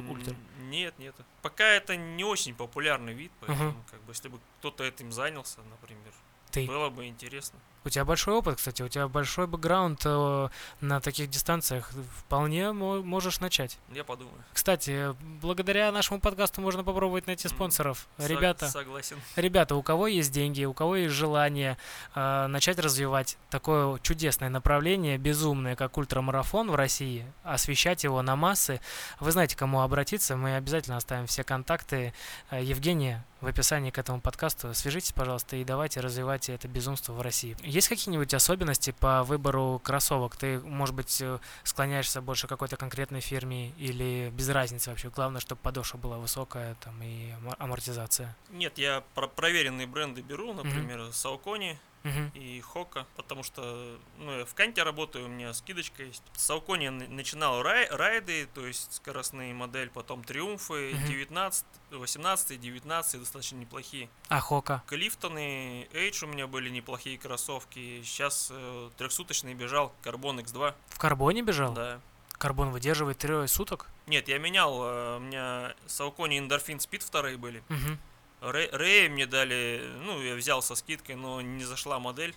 Speaker 2: ультра?
Speaker 3: Нет, нет. Пока это не очень популярный вид, поэтому, как бы, если бы кто-то этим занялся, например,
Speaker 2: Ты.
Speaker 3: было бы интересно.
Speaker 2: У тебя большой опыт, кстати, у тебя большой бэкграунд э, на таких дистанциях. Вполне мо- можешь начать.
Speaker 3: Я подумаю.
Speaker 2: Кстати, благодаря нашему подкасту можно попробовать найти спонсоров.
Speaker 3: Сог-
Speaker 2: Ребята,
Speaker 3: Согласен.
Speaker 2: Ребята, у кого есть деньги, у кого есть желание э, начать развивать такое чудесное направление, безумное, как ультрамарафон в России, освещать его на массы, вы знаете, кому обратиться. Мы обязательно оставим все контакты э, Евгения в описании к этому подкасту. Свяжитесь, пожалуйста, и давайте развивайте это безумство в России. Есть какие-нибудь особенности по выбору кроссовок? Ты, может быть, э, склоняешься больше к какой-то конкретной фирме или без разницы вообще? Главное, чтобы подошва была высокая там, и амортизация.
Speaker 3: Нет, я про- проверенные бренды беру, например, Саукони
Speaker 2: Мгм.
Speaker 3: и Хока, потому что ну, я в Канте работаю, у меня скидочка есть. Саукони н- начинал рай- райды, то есть скоростные модель, потом Триумфы,
Speaker 2: Мгм.
Speaker 3: 19, 18, 19, достаточно неплохие.
Speaker 2: А Хока?
Speaker 3: Клифтоны, Эйдж у меня были неплохие кроссовки. Сейчас э, трехсуточный бежал, Карбон X2.
Speaker 2: В карбоне бежал?
Speaker 3: Да.
Speaker 2: Карбон выдерживает трое суток?
Speaker 3: Нет, я менял, э, у меня Саукони Эндорфин Спид вторые были.
Speaker 2: Мгм.
Speaker 3: Рэй, мне дали, ну, я взял со скидкой, но не зашла модель.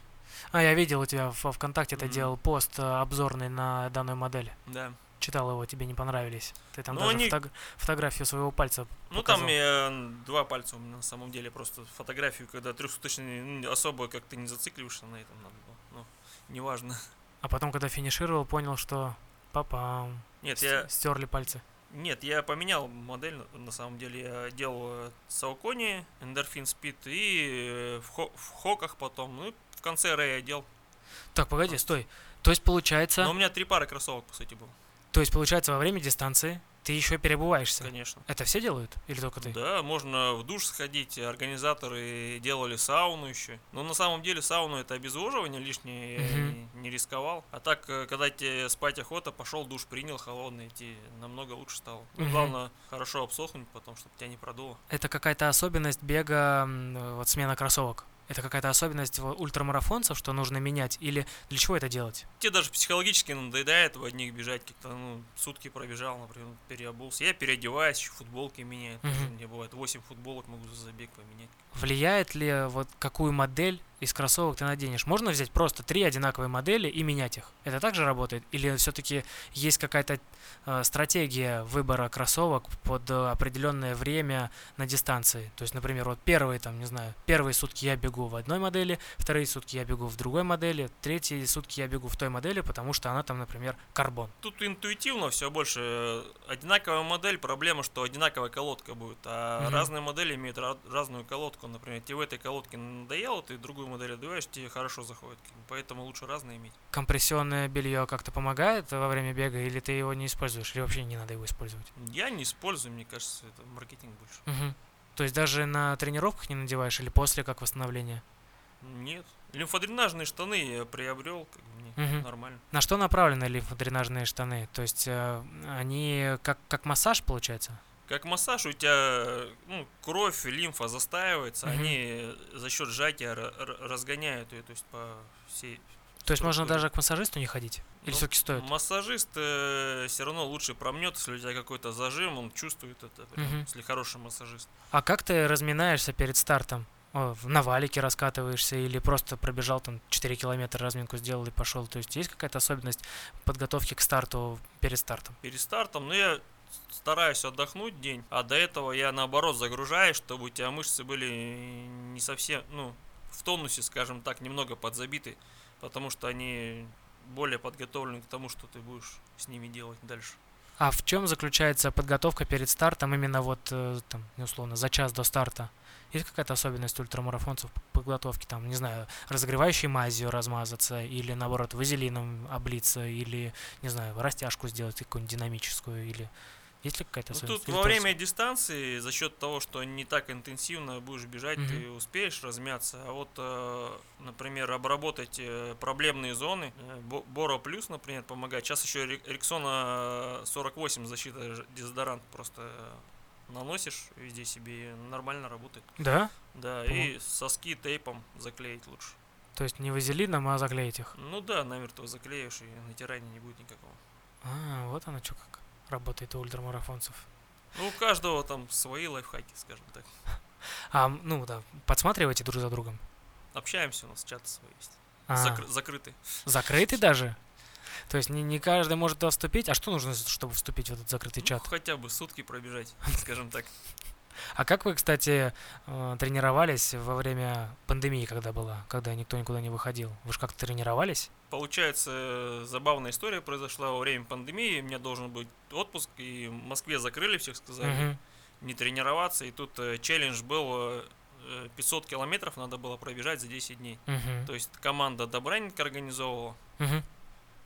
Speaker 2: А, я видел у тебя во ВКонтакте, ты
Speaker 3: Мгм.
Speaker 2: делал пост э, обзорный на данную модель.
Speaker 3: Да.
Speaker 2: Читал его, тебе не понравились. Ты там
Speaker 3: Ну,
Speaker 2: даже
Speaker 3: они-
Speaker 2: фотог- фотографию своего пальца
Speaker 3: Ну,
Speaker 2: показал.
Speaker 3: там я два пальца у меня на самом деле, просто фотографию, когда трехсуточный, ну, особо как-то не зацикливаешься на этом надо было. Ну, неважно.
Speaker 2: А потом, когда финишировал, понял, что папам,
Speaker 3: Нет, я,
Speaker 2: стерли пальцы.
Speaker 3: Нет, я поменял модель, на- самом деле. Я делал Саукони, Эндорфин Спид и э, в, Хо- в Хоках потом. Ну, и в конце Рэй одел.
Speaker 2: Так, погоди, стой. То есть получается,
Speaker 3: Но у меня три пары кроссовок, по сути, было.
Speaker 2: то есть получается во время дистанции ты еще перебываешься.
Speaker 3: Конечно.
Speaker 2: Это все делают или только ты?
Speaker 3: Да, можно в душ сходить. Организаторы делали сауну еще. Но на самом деле сауну это обезвоживание лишнее, я
Speaker 2: Мгм.
Speaker 3: не, рисковал. А так, э, когда тебе спать охота, пошел душ, принял холодный, тебе намного лучше стало. Ну,
Speaker 2: Мгм.
Speaker 3: главное, хорошо обсохнуть потом, чтобы тебя не продуло.
Speaker 2: Это какая-то особенность бега, вот смена кроссовок. Это какая-то особенность ультрамарафонцев, что нужно менять? Или для чего это делать?
Speaker 3: Тебе даже психологически надоедает в одних бежать, как-то, ну, сутки пробежал, например, переобулся. Я переодеваюсь, еще футболки меняю. тоже
Speaker 2: Мгм.
Speaker 3: Мне бывает 8 футболок могу за забег поменять.
Speaker 2: Влияет ли вот какую модель из кроссовок ты наденешь? Можно взять просто три одинаковые модели и менять их? Это также работает? Или все-таки есть какая-то э, стратегия выбора кроссовок под э, определенное время на дистанции? То есть, например, вот первые, там, не знаю, первые сутки я бегу в одной модели, вторые сутки я бегу в другой модели, третьи сутки я бегу в той модели, потому что она там, например, карбон.
Speaker 3: Тут интуитивно все больше. Э, Одинаковая модель, проблема, что одинаковая колодка будет. А
Speaker 2: Мгм.
Speaker 3: разные модели имеют ра- разную колодку. Например, тебе в этой колодке надоело, ты другую одеваешь, тебе хорошо заходит. Поэтому лучше разные иметь.
Speaker 2: Компрессионное белье как-то помогает во время бега, или ты его не используешь, или вообще не надо его использовать?
Speaker 3: Я не использую, мне кажется, это маркетинг больше.
Speaker 2: Мгм. То есть даже на тренировках не надеваешь или после, как восстановление?
Speaker 3: Нет. Лимфодренажные штаны я приобрел, как бы
Speaker 2: Мгм.
Speaker 3: нормально.
Speaker 2: На что направлены лимфодренажные штаны? То есть э, они как, как массаж получается?
Speaker 3: Как массаж у тебя ну, кровь, лимфа застаивается,
Speaker 2: Мгм.
Speaker 3: они за счет сжатия ра- ра- разгоняют ее, то есть по всей
Speaker 2: То есть можно даже к массажисту не ходить? Или
Speaker 3: Ну,
Speaker 2: все-таки стоит?
Speaker 3: Массажист все равно лучше промнет, если у тебя какой-то зажим, он чувствует это, прям,
Speaker 2: Мгм.
Speaker 3: если хороший массажист.
Speaker 2: А как ты разминаешься перед стартом? О, на валике раскатываешься или просто пробежал там 4 километра, разминку сделал и пошел? То есть есть какая-то особенность подготовки к старту перед стартом?
Speaker 3: Перед стартом, ну я стараюсь отдохнуть день, а до этого я наоборот загружаюсь, чтобы у тебя мышцы были не совсем, ну, в тонусе, скажем так, немного подзабиты, потому что они более подготовлены к тому, что ты будешь с ними делать дальше.
Speaker 2: А в чем заключается подготовка перед стартом именно вот э, там, условно, за час до старта? Есть какая-то особенность ультрамарафонцев по подготовки, там, не знаю, разогревающей мазью размазаться, или наоборот, вазелином облиться, или, не знаю, растяжку сделать какую-нибудь динамическую, или есть ли какая-то
Speaker 3: Ну, тут во время дистанции, за счет того, что не так интенсивно будешь бежать,
Speaker 2: Мгм.
Speaker 3: ты успеешь размяться. А вот, э, например, обработать э, проблемные зоны, э, Бо- Боро Плюс, например, помогает. Сейчас еще Рек- Рексона 48 защита дезодорант просто наносишь везде себе и нормально работает.
Speaker 2: Да?
Speaker 3: Да,
Speaker 2: Помог-
Speaker 3: и соски тейпом заклеить лучше.
Speaker 2: То есть не вазелином, а заклеить их?
Speaker 3: Ну да, намертво заклеишь, и натирания не будет никакого.
Speaker 2: А, вот оно что как работает у ультрамарафонцев.
Speaker 3: Ну, у каждого там свои лайфхаки, скажем так.
Speaker 2: А, ну да, подсматривайте друг за другом.
Speaker 3: Общаемся, у нас чаты свои есть.
Speaker 2: А,
Speaker 3: Закры- закрыты.
Speaker 2: закрытый даже? То есть не, не каждый может туда вступить. А что нужно, чтобы вступить в этот закрытый
Speaker 3: Ну,
Speaker 2: чат?
Speaker 3: хотя бы сутки пробежать, скажем так.
Speaker 2: А как вы, кстати, э, тренировались во время пандемии, когда была, когда никто никуда не выходил? Вы же как-то тренировались?
Speaker 3: Получается, э, забавная история произошла во время пандемии. У меня должен быть отпуск, и в Москве закрыли всех, сказали
Speaker 2: Мгм.
Speaker 3: не тренироваться. И тут э, челлендж был э, 500 километров надо было пробежать за 10 дней.
Speaker 2: Мгм.
Speaker 3: То есть команда Добранника организовывала.
Speaker 2: Мгм.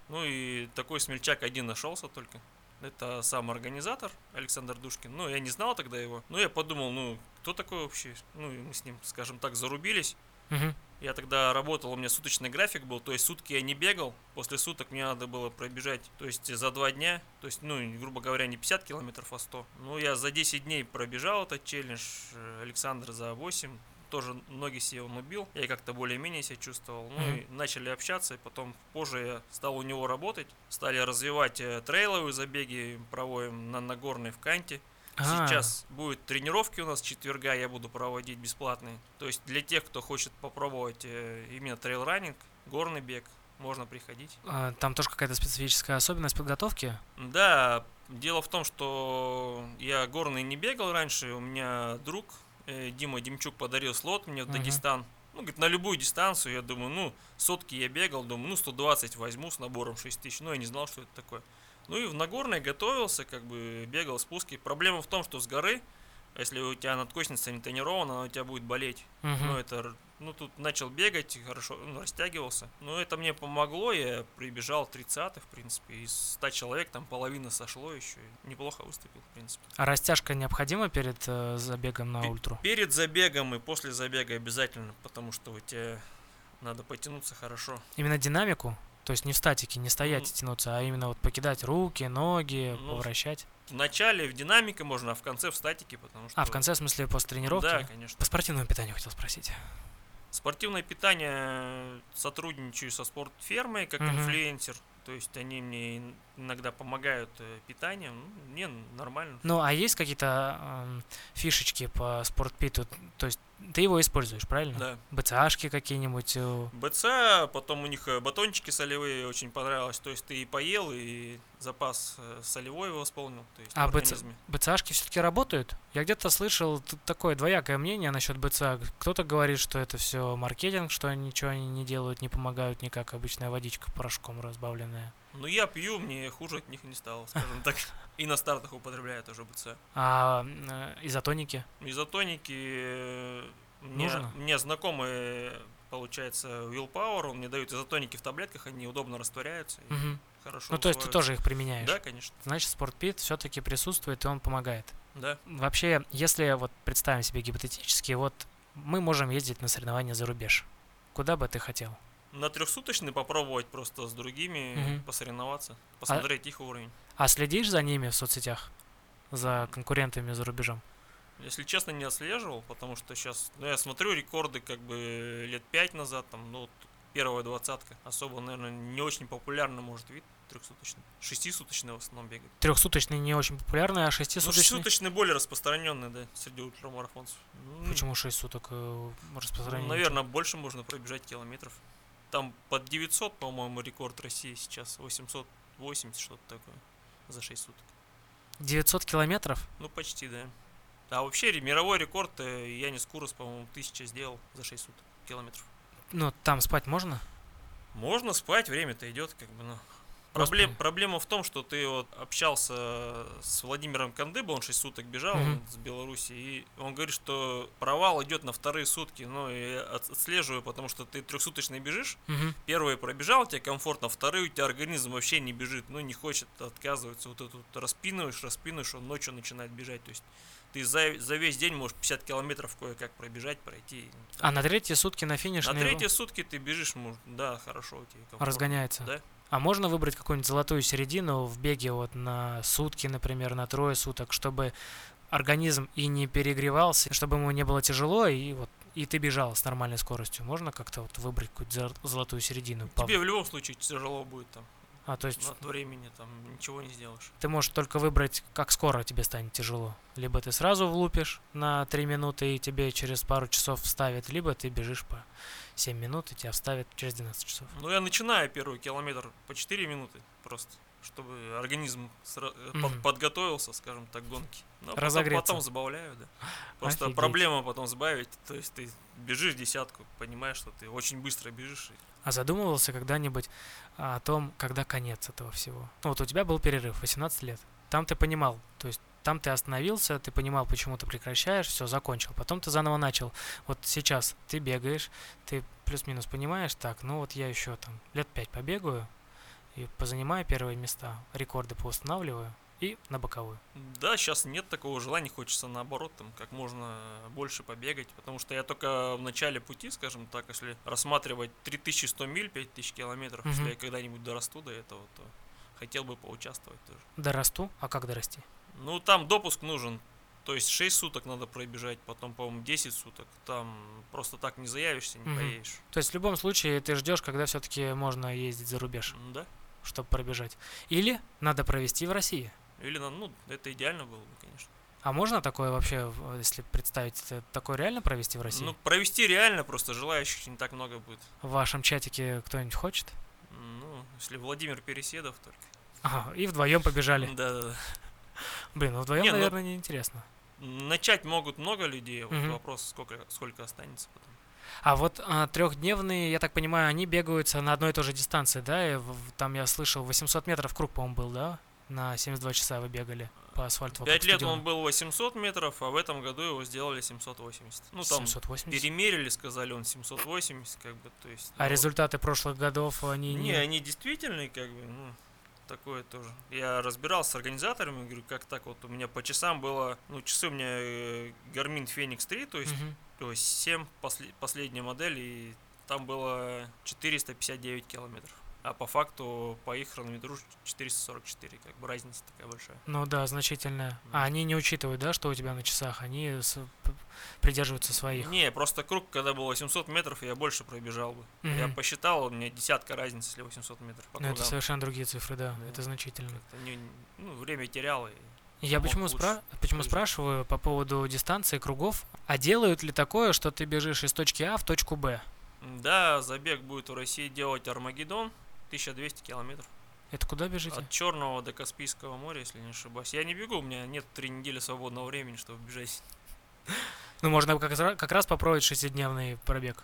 Speaker 3: Ну и такой смельчак один нашелся только. Это сам организатор Александр Душкин. Ну, я не знал тогда его. Ну, я подумал, ну, кто такой вообще? Ну, и мы с ним, скажем так, зарубились.
Speaker 2: Мгм.
Speaker 3: Я тогда работал, у меня суточный график был, то есть сутки я не бегал, после суток мне надо было пробежать, то есть за два дня, то есть, ну, грубо говоря, не 50 километров, а 100. Ну, я за 10 дней пробежал этот челлендж, э, Александр за 8, тоже ноги себе он убил, я как-то более-менее себя чувствовал, ну, и начали общаться, и потом позже я стал у него работать, стали развивать э, трейловые забеги, проводим на Нагорной в Канте,
Speaker 2: А,
Speaker 3: Сейчас будет тренировки у нас четверга, я буду проводить бесплатные. То есть для тех, кто хочет попробовать э, именно трейл-раннинг, горный бег, можно приходить.
Speaker 2: а, Там тоже какая-то специфическая особенность подготовки?
Speaker 3: Да, дело в том, что я горный не бегал раньше, у меня друг э, Дима Демчук подарил слот мне в. Дагестан. Ну, говорит, на любую дистанцию, я думаю, ну, сотки я бегал, думаю, ну, 120 возьму с набором 6 тысяч, ну, я не знал, что это такое. Ну, и в Нагорной готовился, как бы, бегал спуски. Проблема в том, что с горы, если у тебя надкосница не тренирована, она у тебя будет болеть.
Speaker 2: Мгм.
Speaker 3: Ну, это, ну, тут начал бегать, хорошо, ну, растягивался. Но это мне помогло, я прибежал 30 в принципе, из 100 человек там половина сошло еще, неплохо выступил, в принципе.
Speaker 2: А растяжка необходима перед э, забегом на
Speaker 3: Пе-
Speaker 2: ультру?
Speaker 3: Перед забегом и после забега обязательно, потому что у тебя надо потянуться хорошо.
Speaker 2: Именно динамику? То есть не в статике, не стоять
Speaker 3: Ну,
Speaker 2: и тянуться, а именно вот покидать руки, ноги,
Speaker 3: Ну,
Speaker 2: поворачать.
Speaker 3: В начале в динамике можно, а в конце в статике, потому что...
Speaker 2: А, в конце, в смысле, после тренировки?
Speaker 3: Да, конечно.
Speaker 2: По спортивному питанию хотел спросить.
Speaker 3: Спортивное питание сотрудничаю со спортфермой как
Speaker 2: Мгм.
Speaker 3: инфлюенсер. То есть они мне ин- иногда помогают э, питанием. Ну, мне нормально.
Speaker 2: Ну, а есть какие-то эм, фишечки по спортпиту? То есть ты его используешь, правильно?
Speaker 3: Да.
Speaker 2: БЦАшки какие-нибудь? э,
Speaker 3: БЦ, потом у них э, батончики солевые очень понравилось. То есть ты и поел, и запас э, солевой восполнил. То есть
Speaker 2: А БЦ. БЦАшки все-таки работают? Я где-то слышал такое двоякое мнение насчет БЦА. Кто-то говорит, что это все маркетинг, что ничего они не делают, не помогают никак, обычная водичка порошком разбавленная.
Speaker 3: Ну я пью, мне хуже от них не стало, скажем так. И на стартах употребляю тоже БЦ.
Speaker 2: А э, изотоники?
Speaker 3: Изотоники э, мне,
Speaker 2: Нужно?
Speaker 3: мне знакомый, получается, Willpower, он мне дает изотоники в таблетках, они удобно растворяются
Speaker 2: Мгм.
Speaker 3: хорошо
Speaker 2: Ну, то есть ты тоже их применяешь?
Speaker 3: Да, конечно.
Speaker 2: Значит, спортпит все-таки присутствует, и он помогает.
Speaker 3: Да.
Speaker 2: Вообще, если вот представим себе гипотетически, вот мы можем ездить на соревнования за рубеж. Куда бы ты хотел?
Speaker 3: На трехсуточный попробовать просто с другими
Speaker 2: Мгм.
Speaker 3: посоревноваться, посмотреть их уровень.
Speaker 2: А следишь за ними в соцсетях? За конкурентами за рубежом?
Speaker 3: Если честно, не отслеживал, потому что сейчас, ну, я смотрю рекорды как бы лет пять назад, там, ну, первая двадцатка. Особо, наверное, не очень популярный, может, вид трехсуточный. Шестисуточный в основном бегает.
Speaker 2: Трехсуточный не очень популярный, а
Speaker 3: Ну,
Speaker 2: шестисуточный...
Speaker 3: шестисуточный более распространенный, да, среди ультрамарафонцев. Ну,
Speaker 2: Почему 6 суток э,
Speaker 3: ну, наверное, больше можно пробежать километров. Там под 900, по-моему, рекорд России сейчас. 880, что-то такое. За 6 суток.
Speaker 2: 900 километров?
Speaker 3: Ну, почти, да. А вообще мировой рекорд э, Янис Курос, по-моему, 1000 сделал за 6 суток километров.
Speaker 2: Ну, там спать можно?
Speaker 3: Можно спать, время-то идет, как бы, ну. Проблем, проблема в том, что ты вот общался с Владимиром Кандыбо, он 6 суток бежал
Speaker 2: Мгм.
Speaker 3: с Беларуси, и он говорит, что провал идет на вторые сутки, ну, и я от- отслеживаю, потому что ты трехсуточный бежишь,
Speaker 2: Мгм.
Speaker 3: первые пробежал, тебе комфортно, вторые у тебя организм вообще не бежит, ну, не хочет, отказывается, вот это вот распинываешь, распинываешь, он ночью начинает бежать, то есть ты за, за весь день можешь 50 километров кое-как пробежать, пройти.
Speaker 2: А на третьи сутки на финиш
Speaker 3: На третьи сутки ты бежишь, может, да, хорошо, у тебя комфортно.
Speaker 2: разгоняется.
Speaker 3: Да.
Speaker 2: А можно выбрать какую-нибудь золотую середину в беге вот на сутки, например, на трое суток, чтобы организм и не перегревался, чтобы ему не было тяжело, и вот и ты бежал с нормальной скоростью. Можно как-то вот выбрать какую-то зо- золотую середину?
Speaker 3: Тебе в любом случае тяжело будет там.
Speaker 2: А, то есть
Speaker 3: От времени там ничего не сделаешь.
Speaker 2: ты можешь только выбрать, как скоро тебе станет тяжело. Либо ты сразу влупишь на 3 минуты и тебе через пару часов вставят, либо ты бежишь по 7 минут и тебя вставят через 12 часов.
Speaker 3: Ну, я начинаю первый километр по 4 минуты просто, чтобы организм
Speaker 2: Мгм.
Speaker 3: подготовился, скажем так, к гонке. Ну, а потом,
Speaker 2: Разогреться.
Speaker 3: потом забавляю, да. Просто
Speaker 2: Офигеть.
Speaker 3: проблема потом сбавить, то есть ты бежишь десятку, понимаешь, что ты очень быстро бежишь.
Speaker 2: А задумывался когда-нибудь о том, когда конец этого всего? Ну вот у тебя был перерыв, 18 лет. Там ты понимал, то есть там ты остановился, ты понимал, почему ты прекращаешь, все, закончил. Потом ты заново начал. Вот сейчас ты бегаешь, ты плюс-минус понимаешь, так, ну вот я еще там лет пять побегаю и позанимаю первые места, рекорды поустанавливаю и на боковую.
Speaker 3: Да, сейчас нет такого желания, хочется наоборот, там, как можно больше побегать, потому что я только в начале пути, скажем так, если рассматривать 3100 миль, 5000 километров,
Speaker 2: Мгм.
Speaker 3: если я когда-нибудь дорасту до этого, то хотел бы поучаствовать тоже.
Speaker 2: Дорасту, а как дорасти?
Speaker 3: Ну, там допуск нужен. То есть 6 суток надо пробежать, потом, по-моему, 10 суток. Там просто так не заявишься, не
Speaker 2: Мгм.
Speaker 3: поедешь.
Speaker 2: То есть в любом случае ты ждешь, когда все-таки можно ездить за рубеж,
Speaker 3: Да.
Speaker 2: Чтобы пробежать. Или надо провести в России.
Speaker 3: Или, ну, это идеально было бы, конечно.
Speaker 2: А можно такое вообще, если представить, такое реально провести в России?
Speaker 3: Ну, провести реально, просто желающих не так много будет.
Speaker 2: в вашем чатике кто-нибудь хочет?
Speaker 3: Ну, если Владимир Переседов только.
Speaker 2: Ага, и вдвоем побежали.
Speaker 3: Да-да-да.
Speaker 2: Блин, ну вдвоем,
Speaker 3: Не, ну-
Speaker 2: наверное, неинтересно.
Speaker 3: Начать могут много людей, вот
Speaker 2: Мгм.
Speaker 3: вопрос, сколько, сколько останется потом.
Speaker 2: А вот а, трехдневные, я так понимаю, они бегаются на одной и той же дистанции, да? И в- там я слышал, 800 метров круг, по-моему, был, да? На 72 часа вы бегали по асфальту.
Speaker 3: Пять лет
Speaker 2: стадиона.
Speaker 3: он был 800 метров, а в этом году его сделали 780. Ну, там
Speaker 2: 780.
Speaker 3: перемерили, сказали, он 780, как бы, то есть...
Speaker 2: А
Speaker 3: ну,
Speaker 2: результаты прошлых годов, они
Speaker 3: Не,
Speaker 2: не...
Speaker 3: они действительные, как бы, ну, такое тоже. Я разбирался с организаторами, говорю, как так вот, у меня по часам было, ну, часы у меня э, Garmin Phoenix 3, то есть,
Speaker 2: Мгм.
Speaker 3: Есть 7 после, последняя модель, и там было 459 километров. А по факту, по их хронометру 444, как бы разница такая большая.
Speaker 2: Ну да, значительная.
Speaker 3: Мгм.
Speaker 2: А они не учитывают, да, что у тебя на часах? Они с- придерживаются своих.
Speaker 3: Не, просто круг, когда было 800 метров, я больше пробежал бы. Я
Speaker 2: Мгм.
Speaker 3: посчитал, у меня десятка разницы, если 800 метров. по
Speaker 2: Ну, это совершенно другие цифры, да,
Speaker 3: Да.
Speaker 2: это значительно.
Speaker 3: Как-то не- ну, время терял. И...
Speaker 2: Я почему, спра- почему спрашиваю по поводу дистанции кругов, а делают ли такое, что ты бежишь из точки А в точку Б?
Speaker 3: Да, забег будет в России делать Армагеддон, 1200 километров.
Speaker 2: Это куда бежите?
Speaker 3: От Черного до Каспийского моря, если не ошибаюсь. Я не бегу, у меня нет три недели свободного времени, чтобы бежать.
Speaker 2: Ну, можно как, раз- как раз попробовать шестидневный пробег.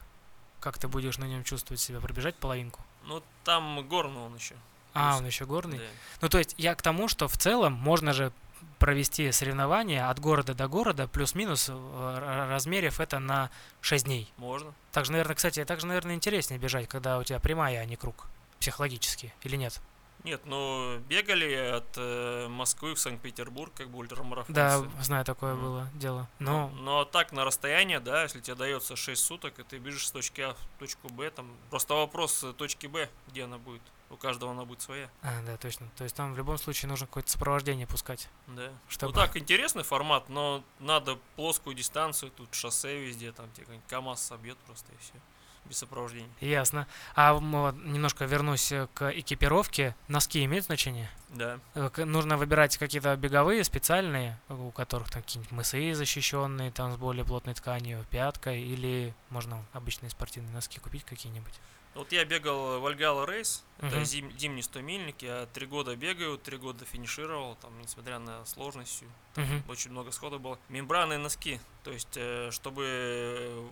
Speaker 2: Как ты будешь на нем чувствовать себя? Пробежать половинку?
Speaker 3: Ну, там горный он еще.
Speaker 2: А, он еще горный?
Speaker 3: Да.
Speaker 2: Ну, то есть я к тому, что в целом можно же провести соревнования от города до города, плюс-минус, э, размерив это на 6 дней.
Speaker 3: Можно.
Speaker 2: Также, наверное, кстати, также, наверное, интереснее бежать, когда у тебя прямая, а не круг. Психологически, или нет?
Speaker 3: Нет, ну, бегали от э, Москвы в Санкт-Петербург, как бы ультрамарафонцы.
Speaker 2: Да, знаю, такое
Speaker 3: Ну.
Speaker 2: было дело.
Speaker 3: Но,
Speaker 2: Но,
Speaker 3: но так на расстояние, да, если тебе дается 6 суток, и ты бежишь с точки А в точку Б, там просто вопрос э, точки Б, где она будет. У каждого она будет своя.
Speaker 2: а, да, точно. То есть там в любом случае нужно какое-то сопровождение пускать.
Speaker 3: Да.
Speaker 2: Чтобы-
Speaker 3: Ну так, интересный формат, но надо плоскую дистанцию, тут шоссе везде, там тебе КАМАЗ собьет просто и все. без сопровождения.
Speaker 2: Ясно. А немножко вернусь э, к экипировке. Носки имеют значение?
Speaker 3: Да.
Speaker 2: Э, Нужно выбирать какие-то беговые, специальные, у которых там какие-нибудь мысы защищенные, там с более плотной тканью, пяткой, или можно обычные спортивные носки купить какие-нибудь.
Speaker 3: Вот я бегал в Альгала Рейс, это
Speaker 2: Мгм.
Speaker 3: зим- зимний 100 мильник, я три года бегаю, три года финишировал, там, несмотря на сложность всю,
Speaker 2: Мгм.
Speaker 3: очень много сходов было. Мембранные носки, то есть, э, чтобы э,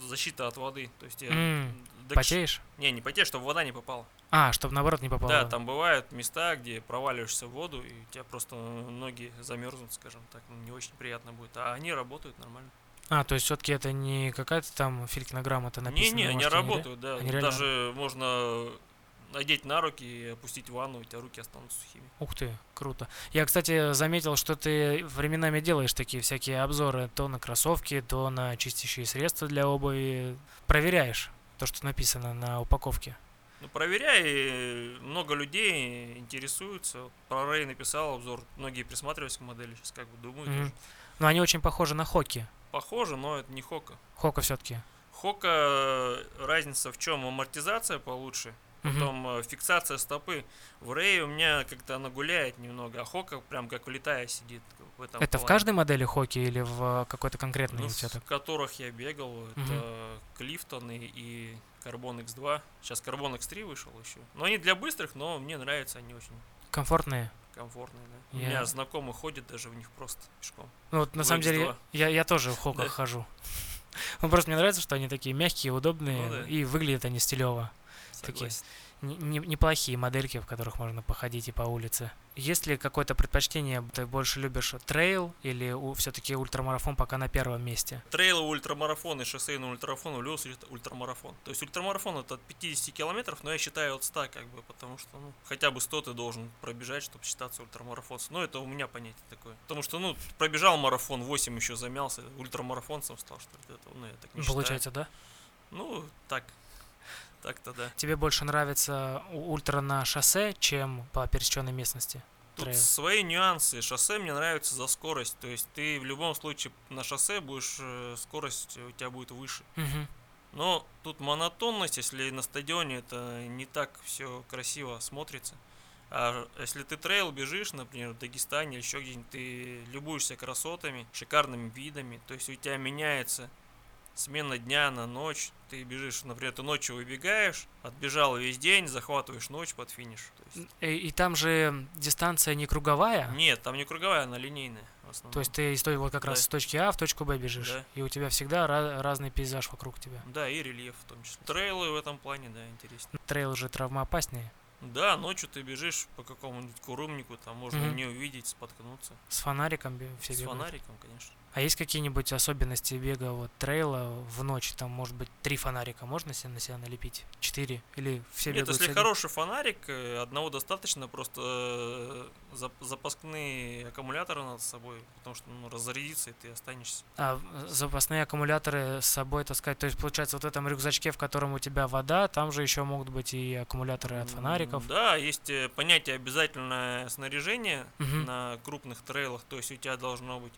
Speaker 3: защита от воды, то есть я...
Speaker 2: М,
Speaker 3: докш-
Speaker 2: Потеешь?
Speaker 3: Не, не потеешь, чтобы вода не попала.
Speaker 2: А, чтобы наоборот не попало.
Speaker 3: Да, там бывают места, где проваливаешься в воду, и у тебя просто ноги замерзнут, скажем так, ну, не очень приятно будет. А они работают нормально.
Speaker 2: А, то есть все-таки это не какая-то там филькинограмма, это написано.
Speaker 3: Не-не,
Speaker 2: на
Speaker 3: они
Speaker 2: машине, да?
Speaker 3: работают, да.
Speaker 2: Они реально-
Speaker 3: Даже можно надеть на руки и опустить в ванну, у тебя руки останутся сухими.
Speaker 2: Ух ты, круто. Я, кстати, заметил, что ты временами делаешь такие всякие обзоры то на кроссовки, то на чистящие средства для обуви. Проверяешь то, что написано на упаковке.
Speaker 3: Ну, проверяй, много людей интересуются. Про Рэй написал обзор, многие присматриваются к модели, сейчас как бы думают. Уже.
Speaker 2: Но они очень похожи на хоки.
Speaker 3: Похоже, но это не Хока.
Speaker 2: Хока все-таки.
Speaker 3: Хока э, разница в чем? Амортизация получше, потом э, фиксация стопы. В Рэй у меня как-то она гуляет немного, а Хока прям как влетая сидит. В этом
Speaker 2: Это в
Speaker 3: плане.
Speaker 2: каждой модели хоки или в какой-то конкретной
Speaker 3: Ну, в которых я бегал, это Клифтон и, и Carbon X2. Сейчас Carbon X3 вышел еще. Но они для быстрых, но мне нравятся, они очень
Speaker 2: Комфортные?
Speaker 3: комфортные. Да. У
Speaker 2: Я-
Speaker 3: меня знакомый ходит даже в них просто пешком.
Speaker 2: Ну вот на самом деле
Speaker 3: X2.
Speaker 2: я, я тоже в хоках хожу. [laughs] Ну просто мне нравится, что они такие мягкие, удобные
Speaker 3: Ну да.
Speaker 2: и выглядят они стилево. Такие.
Speaker 3: Согласен.
Speaker 2: Не- не- неплохие модельки, в которых можно походить и по улице. Есть ли какое-то предпочтение? Ты больше любишь трейл или все-таки ультрамарафон пока на первом месте?
Speaker 3: Трейловый ультрамарафон и шоссейный ультрамарафон, в любом случае это ультрамарафон. То есть ультрамарафон это от 50 километров, но я считаю от 100 как бы, потому что ну, хотя бы 100 ты должен пробежать, чтобы считаться ультрамарафонцем. Ну это у меня понятие такое. Потому что, ну, пробежал марафон, 8 еще замялся, ультрамарафонцем стал, что ли. Это, ну, я так не считаю.
Speaker 2: Получается, да?
Speaker 3: Ну, так. Так-то да.
Speaker 2: Тебе больше нравится ультра на шоссе, чем по пересеченной местности?
Speaker 3: Тут
Speaker 2: Трейл.
Speaker 3: свои нюансы. Шоссе мне нравится за скорость. То есть ты в любом случае на шоссе будешь, э, скорость у тебя будет выше.
Speaker 2: Мгм.
Speaker 3: Но тут монотонность, если на стадионе это не так все красиво смотрится. А если ты трейл бежишь, например, в Дагестане или еще где-нибудь, ты любуешься красотами, шикарными видами, то есть у тебя меняется смена дня на ночь, ты бежишь, например, ты ночью выбегаешь, отбежал весь день, захватываешь ночь под финиш. Есть,
Speaker 2: И, и там же дистанция не круговая,
Speaker 3: нет, там не круговая, она линейная
Speaker 2: то есть ты из той вот как раз
Speaker 3: Да.
Speaker 2: с точки А в точку Б бежишь,
Speaker 3: Да.
Speaker 2: и у тебя всегда ра- разный пейзаж вокруг тебя.
Speaker 3: Да, и рельеф в том числе. Трейлы в этом плане, да, интереснее.
Speaker 2: Трейл же травмоопаснее.
Speaker 3: Да, ночью ты бежишь по какому-нибудь курумнику, там можно
Speaker 2: Мгм.
Speaker 3: не увидеть, споткнуться.
Speaker 2: С фонариком все
Speaker 3: С
Speaker 2: бегают.
Speaker 3: фонариком, конечно.
Speaker 2: А есть какие-нибудь особенности бега вот трейла в ночь? Там может быть три фонарика можно себе на себя налепить? Четыре? Или все
Speaker 3: Нет, если
Speaker 2: одним?
Speaker 3: хороший фонарик, э, одного достаточно, просто э, зап- запасные аккумуляторы надо с собой, потому что ну, разрядится, и ты останешься.
Speaker 2: А в- запасные аккумуляторы с собой таскать? То есть получается вот в этом рюкзачке, в котором у тебя вода, там же еще могут быть и аккумуляторы от фонариков.
Speaker 3: Да, есть э, понятие обязательное снаряжение
Speaker 2: Мгм.
Speaker 3: на крупных трейлах, то есть у тебя должно быть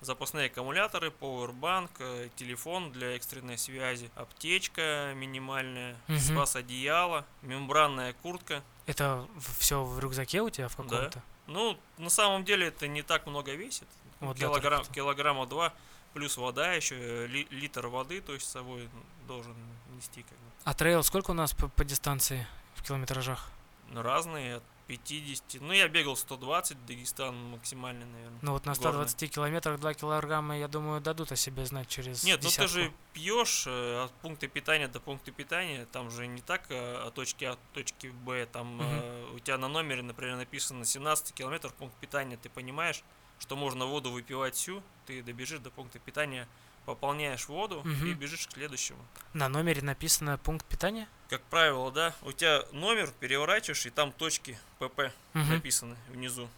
Speaker 3: запасные аккумуляторы, powerbank, э, телефон для экстренной связи, аптечка минимальная,
Speaker 2: Мгм.
Speaker 3: спас одеяло, мембранная куртка.
Speaker 2: Это все в рюкзаке у тебя в
Speaker 3: Да.
Speaker 2: каком-то?
Speaker 3: Ну, на самом деле это не так много весит.
Speaker 2: Вот, да,
Speaker 3: Килограмм, килограмма два, плюс вода еще, э, ли- литр воды, то есть с собой должен нести как бы.
Speaker 2: А трейл сколько у нас по, по дистанции в километражах?
Speaker 3: Ну, разные, от 50. Ну, я бегал 120, Дагестан максимальный, наверное.
Speaker 2: Ну вот на
Speaker 3: Горный.
Speaker 2: 120 километрах 2 килограмма, я думаю, дадут о себе знать через
Speaker 3: Нет, ну ты
Speaker 2: десятку.
Speaker 3: же пьешь э, от пункта питания до пункта питания, там же не так э, от точки А до точки Б, там
Speaker 2: Мгм.
Speaker 3: э, у тебя на номере, например, написано 17 километров пункт питания, ты понимаешь, что можно воду выпивать всю, ты добежишь до пункта питания, пополняешь воду и
Speaker 2: Мгм.
Speaker 3: бежишь к следующему.
Speaker 2: На номере написано пункт питания?
Speaker 3: Как правило, да, у тебя номер переворачиваешь, и там точки ПП
Speaker 2: Мгм.
Speaker 3: написаны внизу.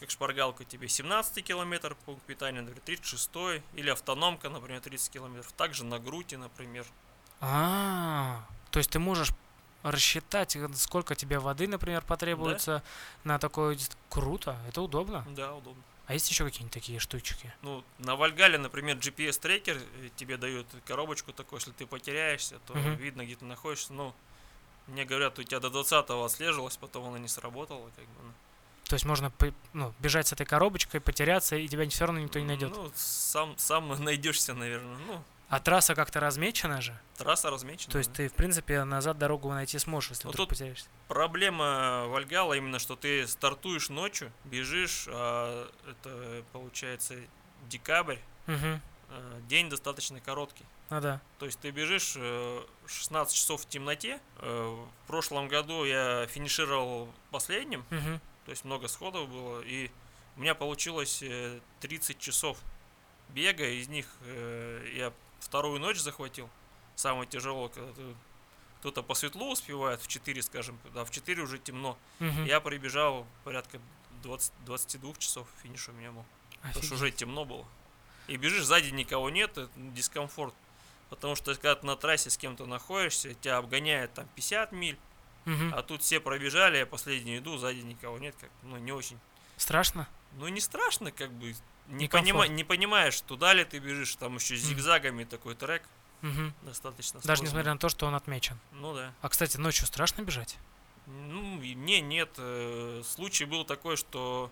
Speaker 3: Как шпаргалка тебе 17 километр пункт питания, например, 36 или автономка, например, 30 километров. Также на груте, например.
Speaker 2: А, то есть ты можешь рассчитать, э, сколько тебе воды, например, потребуется на такой... дис- Круто, это удобно.
Speaker 3: Да, удобно.
Speaker 2: А есть еще какие-нибудь такие штучки?
Speaker 3: Ну, на Вальгале, например, GPS-трекер э, тебе дают коробочку такую, если ты потеряешься, то
Speaker 2: Мгм.
Speaker 3: видно, где ты находишься. Ну, мне говорят, у тебя до 20-го отслеживалось, потом она не сработала, как бы. ну.
Speaker 2: То есть можно ну, бежать с этой коробочкой, потеряться, и тебя все равно никто не найдет.
Speaker 3: Ну, сам, сам найдешься, наверное. Ну,
Speaker 2: А трасса как-то размечена же.
Speaker 3: трасса размечена.
Speaker 2: То есть
Speaker 3: да.
Speaker 2: ты, в принципе, назад дорогу найти сможешь, если
Speaker 3: Ну,
Speaker 2: вдруг потеряешься.
Speaker 3: Проблема Вальгала именно, что ты стартуешь ночью, бежишь, а это получается декабрь,
Speaker 2: Угу.
Speaker 3: а, день достаточно короткий.
Speaker 2: Ну да.
Speaker 3: То есть ты бежишь э, 16 часов в темноте. Э, В прошлом году я финишировал последним,
Speaker 2: Угу.
Speaker 3: то есть много сходов было, и у меня получилось э, 30 часов бега, из них э, я вторую ночь захватил. Самое тяжелое, когда ты- кто-то по светлу успевает в 4, скажем, да, в 4 уже темно. Я пробежал порядка 20, 22 часов финиш у меня был. Потому что уже темно было. И бежишь, сзади никого нет, это дискомфорт. Потому что когда ты на трассе с кем-то находишься, тебя обгоняет там 50 миль, а тут все пробежали, я последний иду, сзади никого нет, как, ну не очень.
Speaker 2: Страшно?
Speaker 3: Ну не страшно, как бы, не, понима- не понимаешь, туда ли ты бежишь, там еще зигзагами такой трек,
Speaker 2: Мгм.
Speaker 3: достаточно
Speaker 2: Даже
Speaker 3: сложный.
Speaker 2: несмотря на то, что он отмечен.
Speaker 3: Ну да.
Speaker 2: А, кстати, ночью страшно бежать?
Speaker 3: Ну, и мне нет. э, Случай был такой, что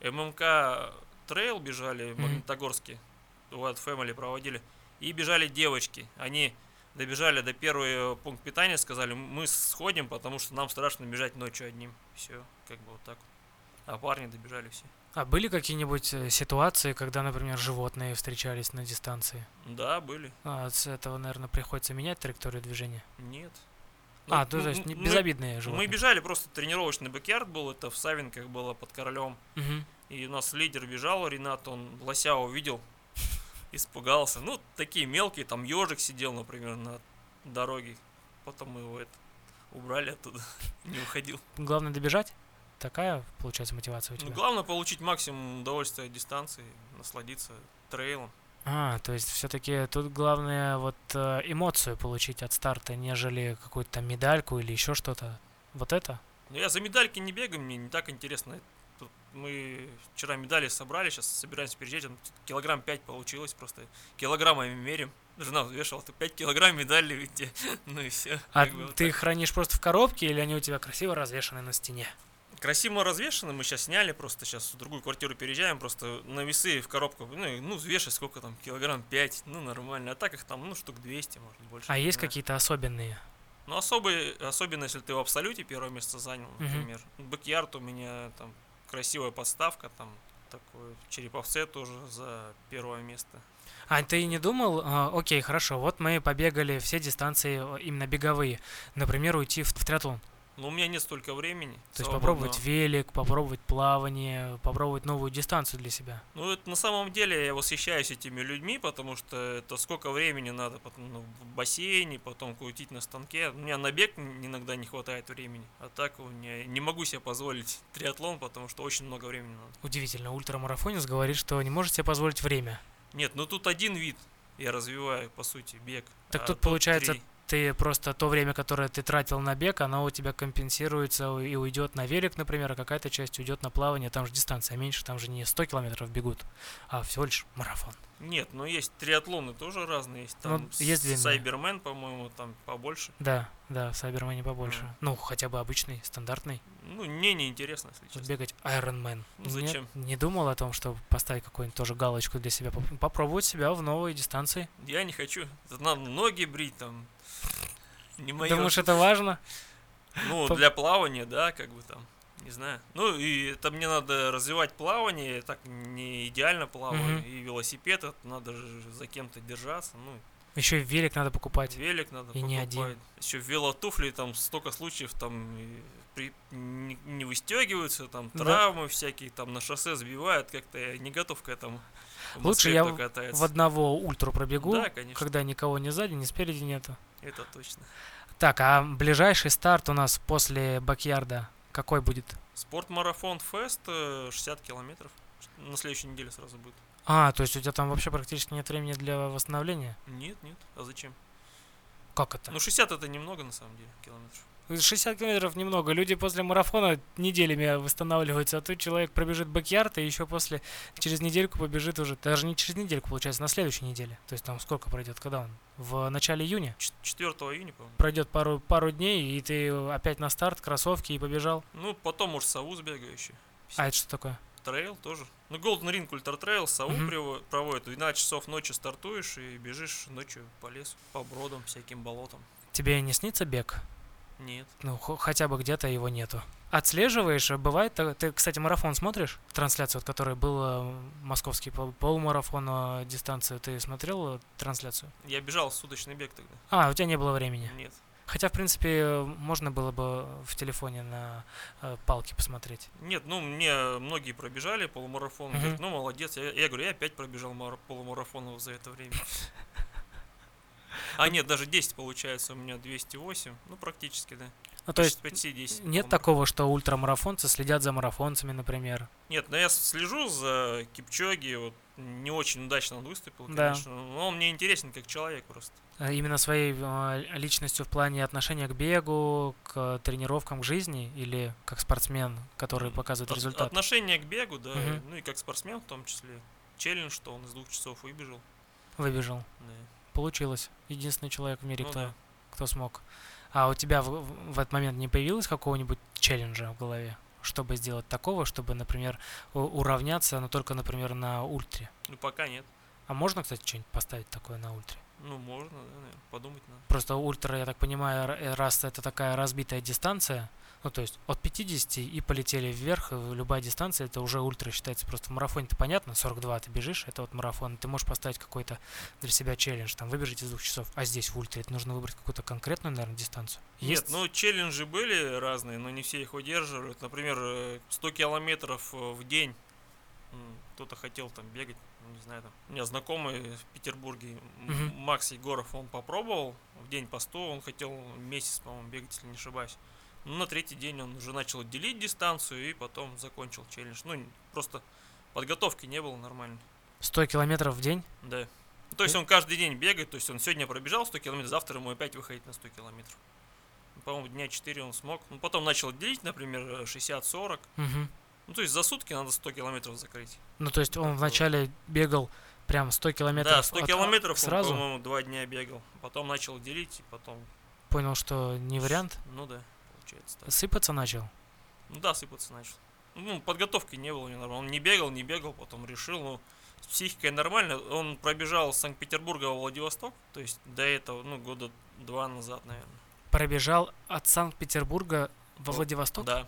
Speaker 3: ММК трейл бежали в. Магнитогорске, Wild Family проводили, и бежали девочки. Они добежали до первого пункта питания, сказали, мы сходим, потому что нам страшно бежать ночью одним. Все, как бы вот так вот. А парни добежали все.
Speaker 2: А были какие-нибудь э, ситуации, когда, например, животные встречались на дистанции?
Speaker 3: Да, были.
Speaker 2: А, с этого, наверное, приходится менять траекторию движения?
Speaker 3: Нет.
Speaker 2: а,
Speaker 3: Ну,
Speaker 2: то,
Speaker 3: ну,
Speaker 2: есть не-
Speaker 3: мы-
Speaker 2: безобидные животные.
Speaker 3: Мы бежали, просто тренировочный бэкярд был, это в Савинках было под Королем.
Speaker 2: Мгм.
Speaker 3: И у нас лидер бежал, Ренат, он лося увидел, [laughs] испугался. Ну, такие мелкие, там ежик сидел, например, на дороге. Потом мы его это, убрали оттуда, [laughs] не уходил.
Speaker 2: Главное добежать? Такая, получается, мотивация у
Speaker 3: Ну,
Speaker 2: тебя?
Speaker 3: главное получить максимум удовольствия от дистанции, насладиться трейлом.
Speaker 2: А, то есть все-таки тут главное вот э, эмоцию получить от старта, нежели какую-то там медальку или еще что-то. Вот это?
Speaker 3: Но я за медальки не бегаю, мне не так интересно. Тут мы вчера медали собрали, сейчас собираемся переезжать. Килограмм 5 получилось просто. Килограммами мерим. Жена взвешивала, ты 5 килограмм медали видите. [laughs] Ну и все.
Speaker 2: А ты хранишь просто в коробке или они у тебя красиво развешаны на стене?
Speaker 3: Красиво развешаны, мы сейчас сняли, просто сейчас в другую квартиру переезжаем, просто на весы в коробку, ну, ну взвешивай сколько там, килограмм 5, ну, нормально, а так их там, ну, штук 200, может, больше.
Speaker 2: А есть какие-то особенные?
Speaker 3: Ну, особый, особенно, если ты в абсолюте первое место занял, например. Бэкьярд у меня там красивая подставка, там такой Череповце тоже за первое место.
Speaker 2: А ты не думал, а, окей, хорошо, вот мы побегали все дистанции э, именно беговые, например, уйти в, в триатлон.
Speaker 3: Но у меня нет столько времени.
Speaker 2: То есть попробовать велик, попробовать плавание, попробовать новую дистанцию для себя.
Speaker 3: Ну, это на самом деле я восхищаюсь этими людьми, потому что это сколько времени надо потом ну, в бассейне, потом крутить на станке. У меня на бег иногда не хватает времени. А так у меня не могу себе позволить [laughs] триатлон, потому что очень много времени надо.
Speaker 2: Удивительно, ультрамарафонец говорит, что не может себе позволить время.
Speaker 3: Нет, ну тут один вид я развиваю, по сути, бег.
Speaker 2: Так
Speaker 3: а
Speaker 2: тут получается
Speaker 3: три.
Speaker 2: Ты просто то время, которое ты тратил на бег, оно у тебя компенсируется и уйдет на велик, например, а какая-то часть уйдет на плавание. Там же дистанция меньше, там же не 100 километров бегут, а всего лишь марафон.
Speaker 3: Нет, но есть триатлоны тоже разные. Есть там
Speaker 2: Ну, есть длинные.
Speaker 3: Сайбермен, по-моему, там побольше.
Speaker 2: Да, да, в Сайбермене побольше.
Speaker 3: Мгм.
Speaker 2: Ну, хотя бы обычный, стандартный.
Speaker 3: Ну, мне неинтересно, если
Speaker 2: Вот
Speaker 3: честно.
Speaker 2: бегать Ironman.
Speaker 3: Ну, зачем?
Speaker 2: Не думал о том, чтобы поставить какую-нибудь тоже галочку для себя, поп- попробовать себя в новой дистанции.
Speaker 3: Я не хочу. Надо ноги брить там. Не моё.
Speaker 2: Думаешь, это важно?
Speaker 3: Ну, для плавания, да, как бы там, не знаю. Ну, и это мне надо развивать плавание, я так не идеально плаваю.
Speaker 2: Мгм.
Speaker 3: И велосипед, это надо же за кем-то держаться. Ну,
Speaker 2: Еще и велик надо покупать.
Speaker 3: велик надо
Speaker 2: И не один.
Speaker 3: Еще велотуфли, там столько случаев, там при- не, не выстегиваются, там
Speaker 2: Да.
Speaker 3: травмы всякие, там на шоссе сбивают, как-то я не готов к этому. В
Speaker 2: Лучше я
Speaker 3: катается.
Speaker 2: В одного ультру пробегу,
Speaker 3: Да, конечно,
Speaker 2: когда никого ни сзади, ни спереди нету.
Speaker 3: это точно.
Speaker 2: Так, а ближайший старт у нас после backyard а какой будет?
Speaker 3: Спортмарафон Фест э, 60 километров. На следующей неделе сразу будет.
Speaker 2: А, то есть у тебя там вообще практически нет времени для восстановления?
Speaker 3: Нет, нет. А зачем?
Speaker 2: Как это?
Speaker 3: Ну, 60 это немного, на самом деле, километров.
Speaker 2: 60 километров немного. Люди после марафона неделями восстанавливаются, а тут человек пробежит backyard и еще после, через недельку побежит уже, даже не через недельку, получается, на следующей неделе. То есть там сколько пройдет, когда он? В начале июня?
Speaker 3: 4 июня, по-моему.
Speaker 2: Пройдет пару, пару дней, и ты опять на старт, кроссовки и побежал.
Speaker 3: Ну, потом, может, сову сбегаю еще.
Speaker 2: А это что такое?
Speaker 3: Трейл тоже. Ну, Golden Ring Ultra Trail, сову приво- проводит. В 12 часов ночи стартуешь и бежишь ночью по лесу, по бродам, всяким болотам.
Speaker 2: Тебе не снится бег?
Speaker 3: Нет.
Speaker 2: Ну, хо- хотя бы где-то его нету. Отслеживаешь, бывает, ты, кстати, марафон смотришь? Трансляцию, вот, которая была московский пол- полумарафон, а, дистанцию, ты смотрел э, трансляцию?
Speaker 3: Я бежал суточный бег тогда.
Speaker 2: А, у тебя не было времени.
Speaker 3: Нет.
Speaker 2: Хотя, в принципе, можно было бы в телефоне на э, палке посмотреть.
Speaker 3: Нет, ну мне многие пробежали полумарафон.
Speaker 2: Мгм.
Speaker 3: Говорят, ну молодец. Я, я говорю, я опять пробежал мара- полумарафонов за это время. [laughs] А нет, даже 10 получается, у меня 208. Ну, практически, да.
Speaker 2: Ну, то есть
Speaker 3: почти 10.
Speaker 2: нет такого, что ультрамарафонцы следят за марафонцами, например.
Speaker 3: Нет, но я слежу за Кипчоги, вот не очень удачно он выступил,
Speaker 2: Да.
Speaker 3: конечно. Но он мне интересен как человек просто.
Speaker 2: Э, Именно своей э, личностью в плане отношения к бегу, к тренировкам, к жизни или как спортсмен, который показывает
Speaker 3: От-
Speaker 2: результат?
Speaker 3: Отношение к бегу, да,
Speaker 2: Мгм.
Speaker 3: ну и как спортсмен в том числе. Челлендж, что он из двух часов выбежал.
Speaker 2: Выбежал.
Speaker 3: Да.
Speaker 2: Получилось. Единственный человек в мире,
Speaker 3: Ну
Speaker 2: кто,
Speaker 3: да.
Speaker 2: кто смог. А у тебя в, в- этот момент не появилось какого-нибудь челленджа в голове? Чтобы сделать такого, чтобы, например, уравняться, но только, например, на ультре.
Speaker 3: Ну пока нет.
Speaker 2: А можно, кстати, что-нибудь поставить такое на ультре?
Speaker 3: Ну можно, да, наверное, подумать надо.
Speaker 2: Просто ультра, я так понимаю, э, раз это такая разбитая дистанция, ну то есть от 50 и полетели вверх, э, любая дистанция, это уже ультра считается. Просто в марафоне-то понятно, 42 ты бежишь, это вот марафон, ты можешь поставить какой-то для себя челлендж, там выбежать из двух часов, а здесь в ультре это нужно выбрать какую-то конкретную, наверное, дистанцию.
Speaker 3: Нет, ну челленджи были разные, но не все их удерживают. Например, э, 100 километров э, в день. Кто-то хотел там бегать, ну, не знаю, там. У меня знакомый в Петербурге,
Speaker 2: Мгм.
Speaker 3: Макс Егоров, он попробовал в день по 100, он хотел месяц, по-моему, бегать, если не ошибаюсь. Ну, на третий день он уже начал делить дистанцию и потом закончил челлендж. Ну, просто подготовки не было нормально.
Speaker 2: 100 километров в день?
Speaker 3: Да. То есть
Speaker 2: Э?
Speaker 3: он каждый день бегает, то есть он сегодня пробежал 100 километров, завтра ему опять выходить на 100 километров. По-моему, дня 4 он смог. Ну, потом начал делить, например, э, 60-40.
Speaker 2: Мгм.
Speaker 3: Ну, то есть за сутки надо 100 километров закрыть.
Speaker 2: Ну то есть он
Speaker 3: Так,
Speaker 2: вначале бегал прям 100 километров
Speaker 3: да, 100
Speaker 2: от-
Speaker 3: километров он,
Speaker 2: сразу,
Speaker 3: по-моему, два дня бегал. Потом начал делить, и потом,
Speaker 2: понял, что не вариант,
Speaker 3: ну да, получается так.
Speaker 2: сыпаться начал.
Speaker 3: Ну да, сыпаться начал. Ну, подготовки не было у него нормально. Он не бегал, не бегал, потом решил, ну, с психикой нормально. Он пробежал с Санкт-Петербурга в Владивосток, то есть до этого, ну, года два назад, наверное.
Speaker 2: Пробежал от Санкт-Петербурга во
Speaker 3: Вот,
Speaker 2: Владивосток?
Speaker 3: Да.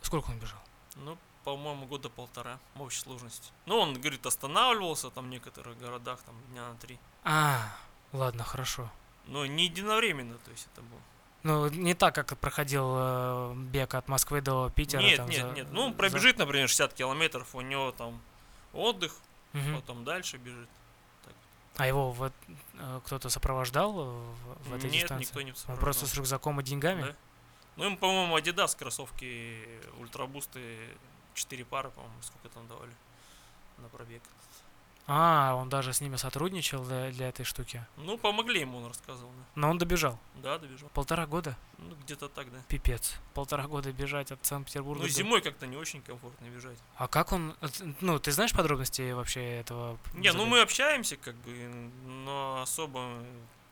Speaker 2: Сколько он бежал?
Speaker 3: Ну, по-моему, года полтора в общей сложности. Ну, он, говорит, останавливался там в некоторых городах, там, дня на три.
Speaker 2: А, ладно, хорошо.
Speaker 3: Но не единовременно, то есть это было.
Speaker 2: Ну, не так, как проходил э, бег от Москвы до Питера.
Speaker 3: нет,
Speaker 2: там,
Speaker 3: нет,
Speaker 2: за-
Speaker 3: нет. Ну, он
Speaker 2: за-
Speaker 3: пробежит, например, 60 километров, у него там отдых,
Speaker 2: Мгм.
Speaker 3: потом дальше бежит.
Speaker 2: А его вот, э, кто-то сопровождал э, в, в этой
Speaker 3: Нет,
Speaker 2: дистанции?
Speaker 3: никто не
Speaker 2: Он
Speaker 3: сопровождал.
Speaker 2: просто с рюкзаком и деньгами?
Speaker 3: Да. Ну, ему, по-моему, Adidas кроссовки ультрабусты 4 пары, по-моему, сколько там давали на пробег.
Speaker 2: А, он даже с ними сотрудничал для, для этой штуки.
Speaker 3: Ну, помогли ему, он рассказывал, да.
Speaker 2: Но он добежал.
Speaker 3: Да, добежал.
Speaker 2: Полтора года?
Speaker 3: Ну, где-то так, да.
Speaker 2: Пипец. Полтора года бежать от Санкт-Петербурга.
Speaker 3: Ну,
Speaker 2: до-
Speaker 3: зимой как-то не очень комфортно бежать.
Speaker 2: А как он... э, Ну, ты знаешь подробности вообще этого?
Speaker 3: Не, ну
Speaker 2: задания?
Speaker 3: мы общаемся, как бы, но особо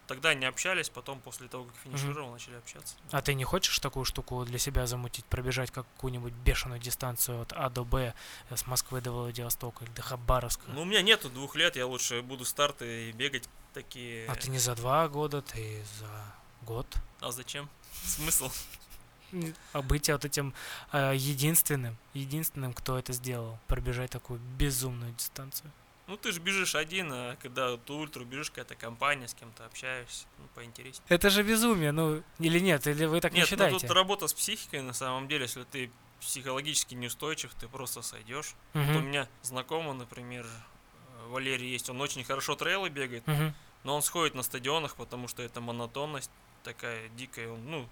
Speaker 3: тогда не общались, потом после того, как финишировал, начали общаться.
Speaker 2: А ты не хочешь такую штуку для себя замутить, пробежать какую-нибудь бешеную дистанцию от А до Б э, с Москвы до Владивостока или до Хабаровска?
Speaker 3: Ну, у меня нету двух лет, я лучше буду старты и бегать такие.
Speaker 2: А ты не за два года, ты за год.
Speaker 3: А зачем? [laughs] Смысл?
Speaker 2: А быть вот этим э, единственным, единственным, кто это сделал, пробежать такую безумную дистанцию.
Speaker 3: Ну, ты же бежишь один, а когда ты ультру бежишь, какая-то компания, с кем-то общаешься, ну, поинтереснее.
Speaker 2: Это же безумие, ну, или нет, или вы так не
Speaker 3: Нет, ну
Speaker 2: считаете?
Speaker 3: тут работа с психикой, на самом деле, если ты психологически неустойчив, ты просто сойдешь. Вот
Speaker 2: Мгм,
Speaker 3: у меня знакомый, например, э, Валерий есть, он очень хорошо трейлы бегает,
Speaker 2: мгм.
Speaker 3: но он сходит на стадионах, потому что это монотонность такая дикая. Он, ну,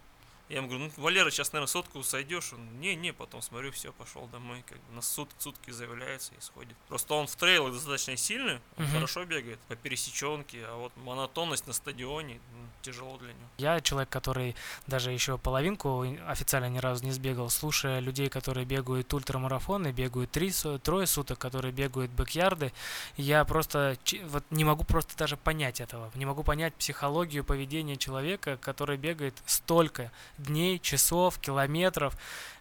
Speaker 3: Я ему говорю, ну, Валера, сейчас, наверное, сотку сойдешь. Он, не-не, потом смотрю, все, пошел домой. Как бы на сут, сутки заявляется и сходит. Просто он в трейлах достаточно сильный, он
Speaker 2: Мгм.
Speaker 3: хорошо бегает по пересеченке, а вот монотонность на стадионе ну, тяжело для него.
Speaker 2: Я человек, который даже еще половинку официально ни разу не сбегал, слушая людей, которые бегают ультрамарафоны, бегают три, трое суток, которые бегают бэкярды, я просто вот не могу просто даже понять этого. Не могу понять психологию поведения человека, который бегает столько дней, часов, километров.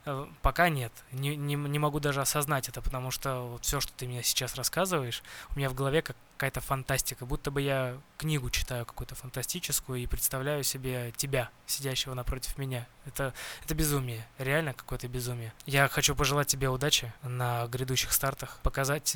Speaker 2: Э, Пока нет. Не, не, не могу даже осознать это, потому что вот все, что ты мне сейчас рассказываешь, у меня в голове как какая-то фантастика, будто бы я книгу читаю какую-то фантастическую и представляю себе тебя, сидящего напротив меня. Это, это безумие, реально какое-то безумие. Я хочу пожелать тебе удачи на грядущих стартах, показать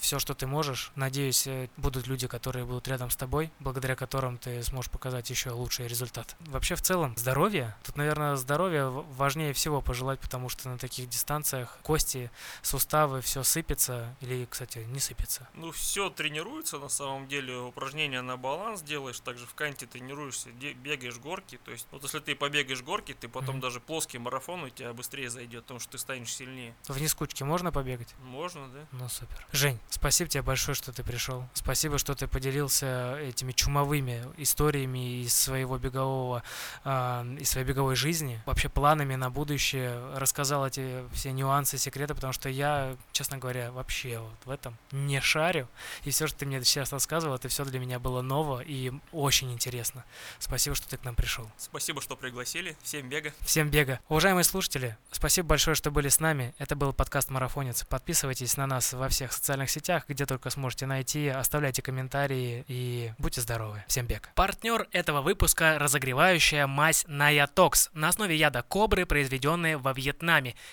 Speaker 2: все, что ты можешь. Надеюсь, э, будут люди, которые будут рядом с тобой, благодаря которым ты сможешь показать еще лучший результат. Вообще, в целом, здоровье. Тут, наверное, здоровье важнее всего пожелать, потому что на таких дистанциях кости, суставы, все сыпется. Или, кстати, не сыпется.
Speaker 3: Ну, все тренируется на самом деле. Упражнения на баланс делаешь, также в канте тренируешься, бегаешь горки. То есть, вот если ты побегаешь горки, ты потом
Speaker 2: Мгм.
Speaker 3: даже плоский марафон у тебя быстрее зайдет, потому что ты станешь сильнее.
Speaker 2: В нескучке можно побегать?
Speaker 3: Можно, да?
Speaker 2: Ну супер. Жень, спасибо тебе большое, что ты пришел. Спасибо, что ты поделился этими чумовыми историями из своего бегового, а, из своей беговой жизни, вообще планами на будущее, рассказал эти все нюансы, секреты, потому что я, честно говоря, вообще вот в этом не шарю. И все, что ты мне сейчас рассказывал, это все для меня было ново и очень интересно. Спасибо, что ты к нам пришел.
Speaker 3: Спасибо, что пригласили. Всем бега.
Speaker 2: Всем бега. Уважаемые слушатели, спасибо большое, что были с нами. Это был подкаст «Марафонец». Подписывайтесь на нас во всех социальных сетях, где только сможете найти. Оставляйте комментарии и будьте здоровы. Всем бег. Партнер этого выпуска – разогревающая мазь Наятокс на основе яда кобры, произведенная во Вьетнаме.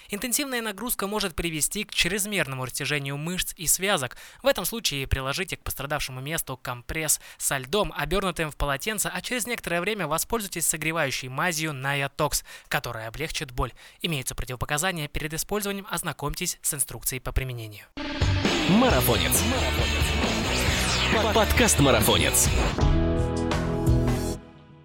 Speaker 2: Интенсивная нагрузка может привести к чрезмерному растяжению мышц и связок. В этом случае приложите к пострадавшему месту компресс со льдом, обернутым в полотенце, а через некоторое время воспользуйтесь согревающей мазью Наятокс, которая облегчит боль. Имеются противопоказания перед использованием, ознакомьтесь с инструкцией по применению.
Speaker 1: Марафонец. Подкаст Марафонец.